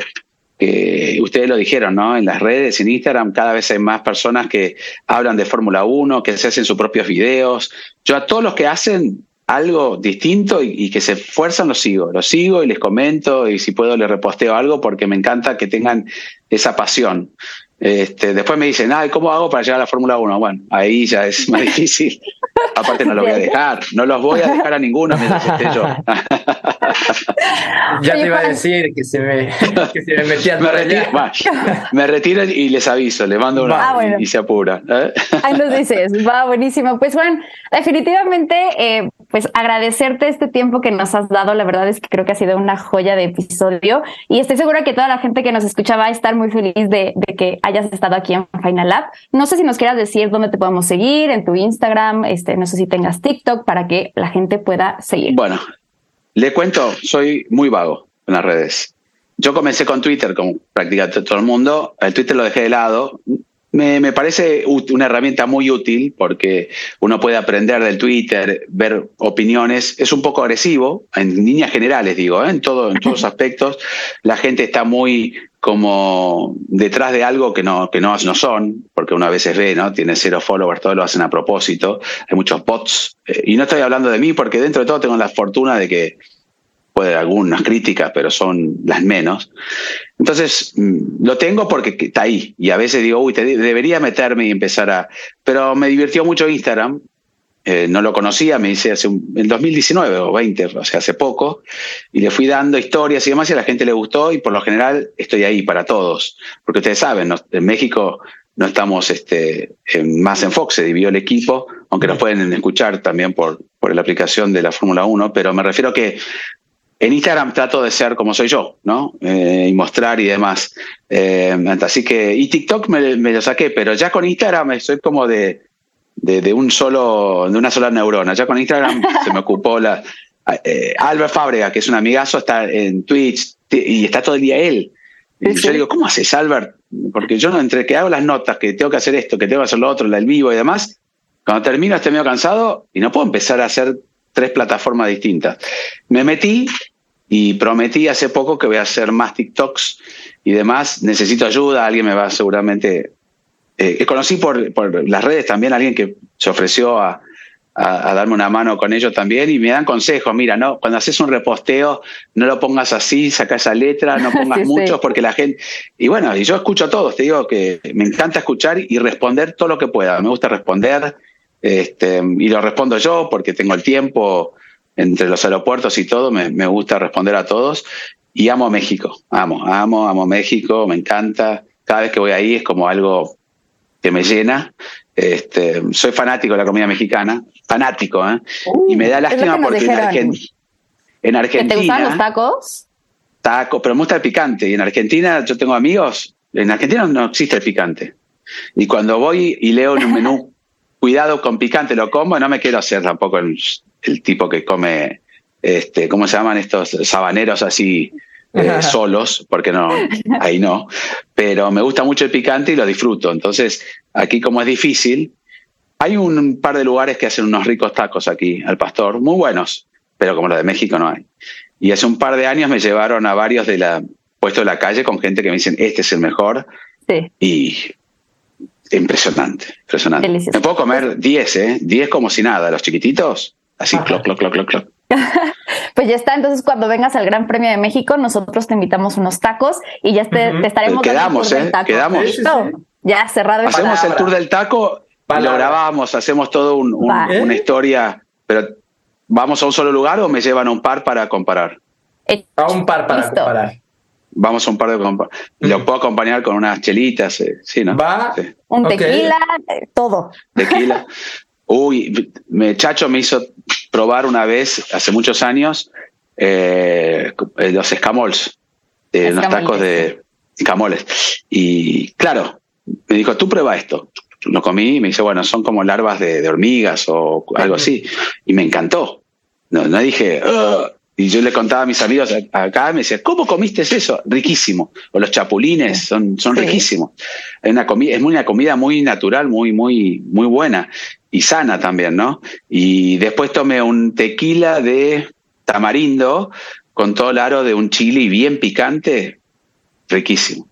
ustedes lo dijeron, ¿no? En las redes, en Instagram, cada vez hay más personas que hablan de Fórmula 1, que se hacen sus propios videos. Yo a todos los que hacen algo distinto y, que se esfuerzan, los sigo. Los sigo y les comento y si puedo les reposteo algo porque me encanta que tengan esa pasión. Este, después me dicen, ay, ¿cómo hago para llegar a la Fórmula 1? Bueno, ahí ya es más difícil. Aparte no los voy a dejar, no los voy a dejar a ninguno mientras esté yo. ya te iba a decir que se me, que se me metía me, retiro, me retiro y les aviso, le mando una ah, y se apura. ¿eh? Ahí nos dices, va buenísimo. Pues Juan, definitivamente, eh, pues agradecerte este tiempo que nos has dado. La verdad es que creo que ha sido una joya de episodio y estoy segura que toda la gente que nos escucha va a estar muy feliz de, que hayas estado aquí en Final Lab. No sé si nos quieras decir dónde te podemos seguir, en tu Instagram, este, no sé si tengas TikTok para que la gente pueda seguir. Bueno, le cuento, soy muy vago en las redes. Yo comencé con Twitter, como prácticamente todo el mundo. El Twitter lo dejé de lado. Me, me, parece una herramienta muy útil porque uno puede aprender del Twitter, ver opiniones. Es un poco agresivo, en líneas generales digo, ¿eh? en, todo, en todos aspectos. La gente está muy como detrás de algo que no, que no, no son, porque uno a veces ve, ¿no? Tiene cero followers, todos lo hacen a propósito. Hay muchos bots. Eh, y no estoy hablando de mí porque dentro de todo tengo la fortuna de que puede haber algunas críticas, pero son las menos. Entonces, mm, lo tengo porque está ahí. Y a veces digo, uy, debería meterme y empezar a... Pero me divirtió mucho Instagram. Eh, no lo conocía, me dice hace un, en 2019 o 20, o sea, hace poco, y le fui dando historias y demás y a la gente le gustó y por lo general estoy ahí para todos, porque ustedes saben, en México no estamos este, más en Fox, se dividió el equipo, aunque nos pueden escuchar también por, por la aplicación de la Fórmula 1, pero me refiero que en Instagram trato de ser como soy yo, ¿no? Eh, y mostrar y demás. Eh, así que, y TikTok me, me, lo saqué, pero ya con Instagram estoy como de, de, un solo, de una sola neurona. Ya con Instagram se me ocupó la. Eh, Albert Fábrega, que es un amigazo, está en Twitch y está todo el día él. Y yo digo, ¿cómo haces, Albert? Porque yo no, entre que hago las notas, que tengo que hacer esto, que tengo que hacer lo otro, el vivo y demás, cuando termino estoy medio cansado y no puedo empezar a hacer tres plataformas distintas. Me metí y prometí hace poco que voy a hacer más TikToks y demás. Necesito ayuda, alguien me va seguramente eh, conocí por, por, las redes también a alguien que se ofreció a, a, darme una mano con ellos también y me dan consejos. Mira, no, cuando haces un reposteo, no lo pongas así, saca esa letra, no pongas muchos porque la gente. Y bueno, y yo escucho a todos, te digo que me encanta escuchar y responder todo lo que pueda. Me gusta responder este, y lo respondo yo porque tengo el tiempo entre los aeropuertos y todo, me, me gusta responder a todos. Y amo a México, amo, amo, amo México, me encanta. Cada vez que voy ahí es como algo que me llena. Este, soy fanático de la comida mexicana, fanático, ¿eh? y me da lástima porque en, en, Argentina. ¿Te gustan los tacos? Tacos, pero me gusta el picante. Y en Argentina yo tengo amigos, en Argentina no existe el picante. Y cuando voy y leo en un menú, cuidado con picante, lo como, no me quiero hacer tampoco el, el tipo que come este, ¿cómo se llaman estos sabaneros así eh, solos? Porque no, ahí no. Pero me gusta mucho el picante y lo disfruto. Entonces, aquí como es difícil, hay un par de lugares que hacen unos ricos tacos aquí al pastor, muy buenos, pero como los de México no hay. Y hace un par de años me llevaron a varios de la puesto de la calle con gente que me dicen, este es el mejor. Sí. Y impresionante, impresionante. Delicioso. Me puedo comer 10, ¿eh? 10 como si nada, los chiquititos, así, cloc, cloc, cloc, cloc, cloc. Pues ya está, entonces cuando vengas al Gran Premio de México, nosotros te invitamos unos tacos y ya te, te estaremos Quedamos, dando el tour ¿eh? del taco. Quedamos. ¿Listo? Ya cerrado. el Hacemos el palabra. tour del taco, lo grabamos, hacemos todo un- un- Va. una historia, pero ¿vamos a un solo lugar o me llevan a un par para comparar? A un par para Listo. comparar. Vamos a un par de compa- Lo puedo acompañar con unas chelitas, eh, sí, ¿no? Va. Sí. Un tequila, eh, todo. Tequila. Uy, me, Chacho me hizo probar una vez, hace muchos años, eh, los escamols, eh, unos Escamoles, tacos de escamoles. Y claro, me dijo, tú prueba esto. Lo comí y me dice, bueno, son como larvas de, de hormigas o algo así. Y me encantó. No, no dije, "Ugh". y yo le contaba a mis amigos acá, me decía, ¿cómo comiste eso? Riquísimo. O los chapulines, son, son Sí. riquísimos. Es una comida, es una comida muy natural, muy, muy, muy buena y sana también, ¿no? Y después tomé un tequila de tamarindo con todo el aro de un chili bien picante, riquísimo.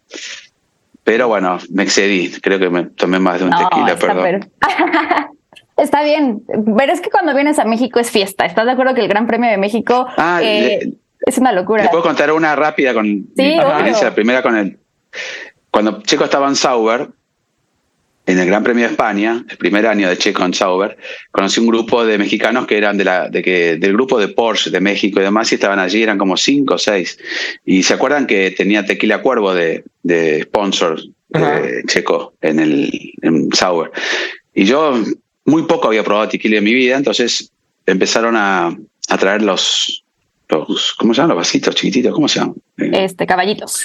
Pero bueno, me excedí, creo que me tomé más de un No, tequila, está, perdón. per- está bien, pero es que cuando vienes a México es fiesta. ¿Estás de acuerdo que el Gran Premio de México Ah, eh, le- es una locura? Les puedo contar una rápida con mi obvio. experiencia. La primera con el. Cuando Checo estaba en Sauber, en el Gran Premio de España, el primer año de Checo en Sauber, conocí un grupo de mexicanos que eran de la, de que, del grupo de Porsche de México y demás, y estaban allí, eran como cinco o seis. Y se acuerdan que tenía Tequila Cuervo de, de sponsor de Checo en el en Sauber. Y yo muy poco había probado tequila en mi vida, entonces empezaron a, a traer los, los, ¿cómo se llaman? Los vasitos chiquititos, ¿cómo se llaman? Este, caballitos.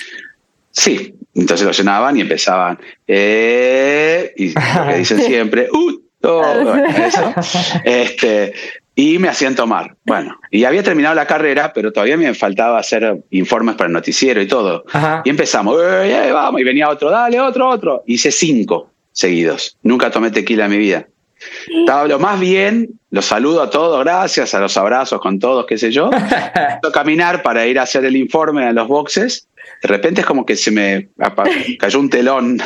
Sí, entonces lo llenaban y empezaban, eh, y lo que dicen siempre, uh, eso. Este, y me hacían tomar. Bueno, y había terminado la carrera, pero todavía me faltaba hacer informes para el noticiero y todo. Y empezamos, eh, eh, vamos, y venía otro, dale, otro, otro. Hice cinco seguidos. Nunca tomé tequila en mi vida. Estaba lo más bien, los saludo a todos, gracias, a los abrazos con todos, qué sé yo. Caminar para ir a hacer el informe a los boxes. De repente es como que se me cayó un telón.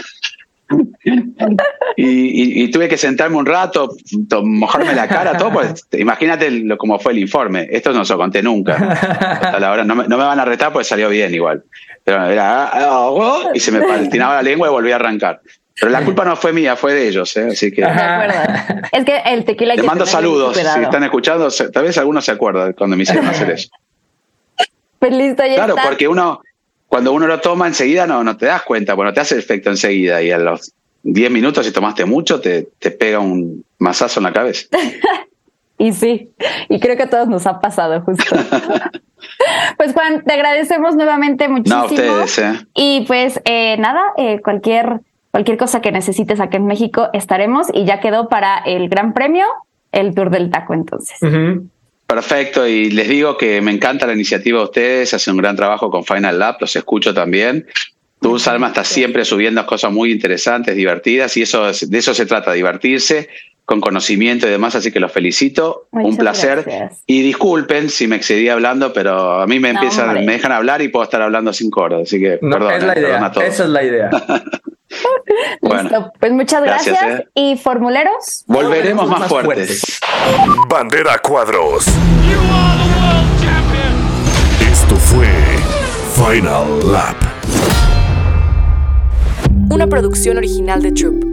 Y, y- y tuve que sentarme un rato, to- mojarme la cara, todo. Pues, imagínate lo, cómo fue el informe. Esto no se lo conté nunca. Hasta la hora. No, me, no me van a retar porque salió bien igual. Pero era, ah, y se me patinaba la lengua y volví a arrancar. Pero la culpa no fue mía, fue de ellos. ¿eh? Así que. Es que el tequila les mando saludos. Si están escuchando, tal vez algunos se acuerdan cuando me hicieron hacer eso. Pues listo, ya Claro, está. porque uno, cuando uno lo toma enseguida, no, no te das cuenta, bueno, te hace efecto enseguida y a los 10 minutos, si tomaste mucho, te, te pega un mazazo en la cabeza. Y sí, y creo que a todos nos ha pasado justo. pues Juan, te agradecemos nuevamente muchísimo. No, ustedes, ¿eh? Y pues eh, nada, eh, cualquier, cualquier cosa que necesites acá en México estaremos y ya quedó para el Gran Premio el Tour del Taco entonces. Perfecto, y les digo que me encanta la iniciativa de ustedes, hacen un gran trabajo con Final Lab, los escucho también. Tú, Salma, estás siempre subiendo cosas muy interesantes, divertidas, y eso es- de eso se trata, divertirse con conocimiento y demás, así que los felicito, un placer. gracias. Y disculpen si me excedí hablando, pero a mí me No, empiezan, hombre. me dejan hablar y puedo estar hablando cinco horas, así que No, perdón, es la eh, perdón idea. a todos. Esa es la idea. Bueno, Listo, pues muchas gracias. Gracias, ¿eh? Y formuleros. volveremos más fuertes. Bandera Cuadros. Esto fue Final Lap. Una producción original de Troop.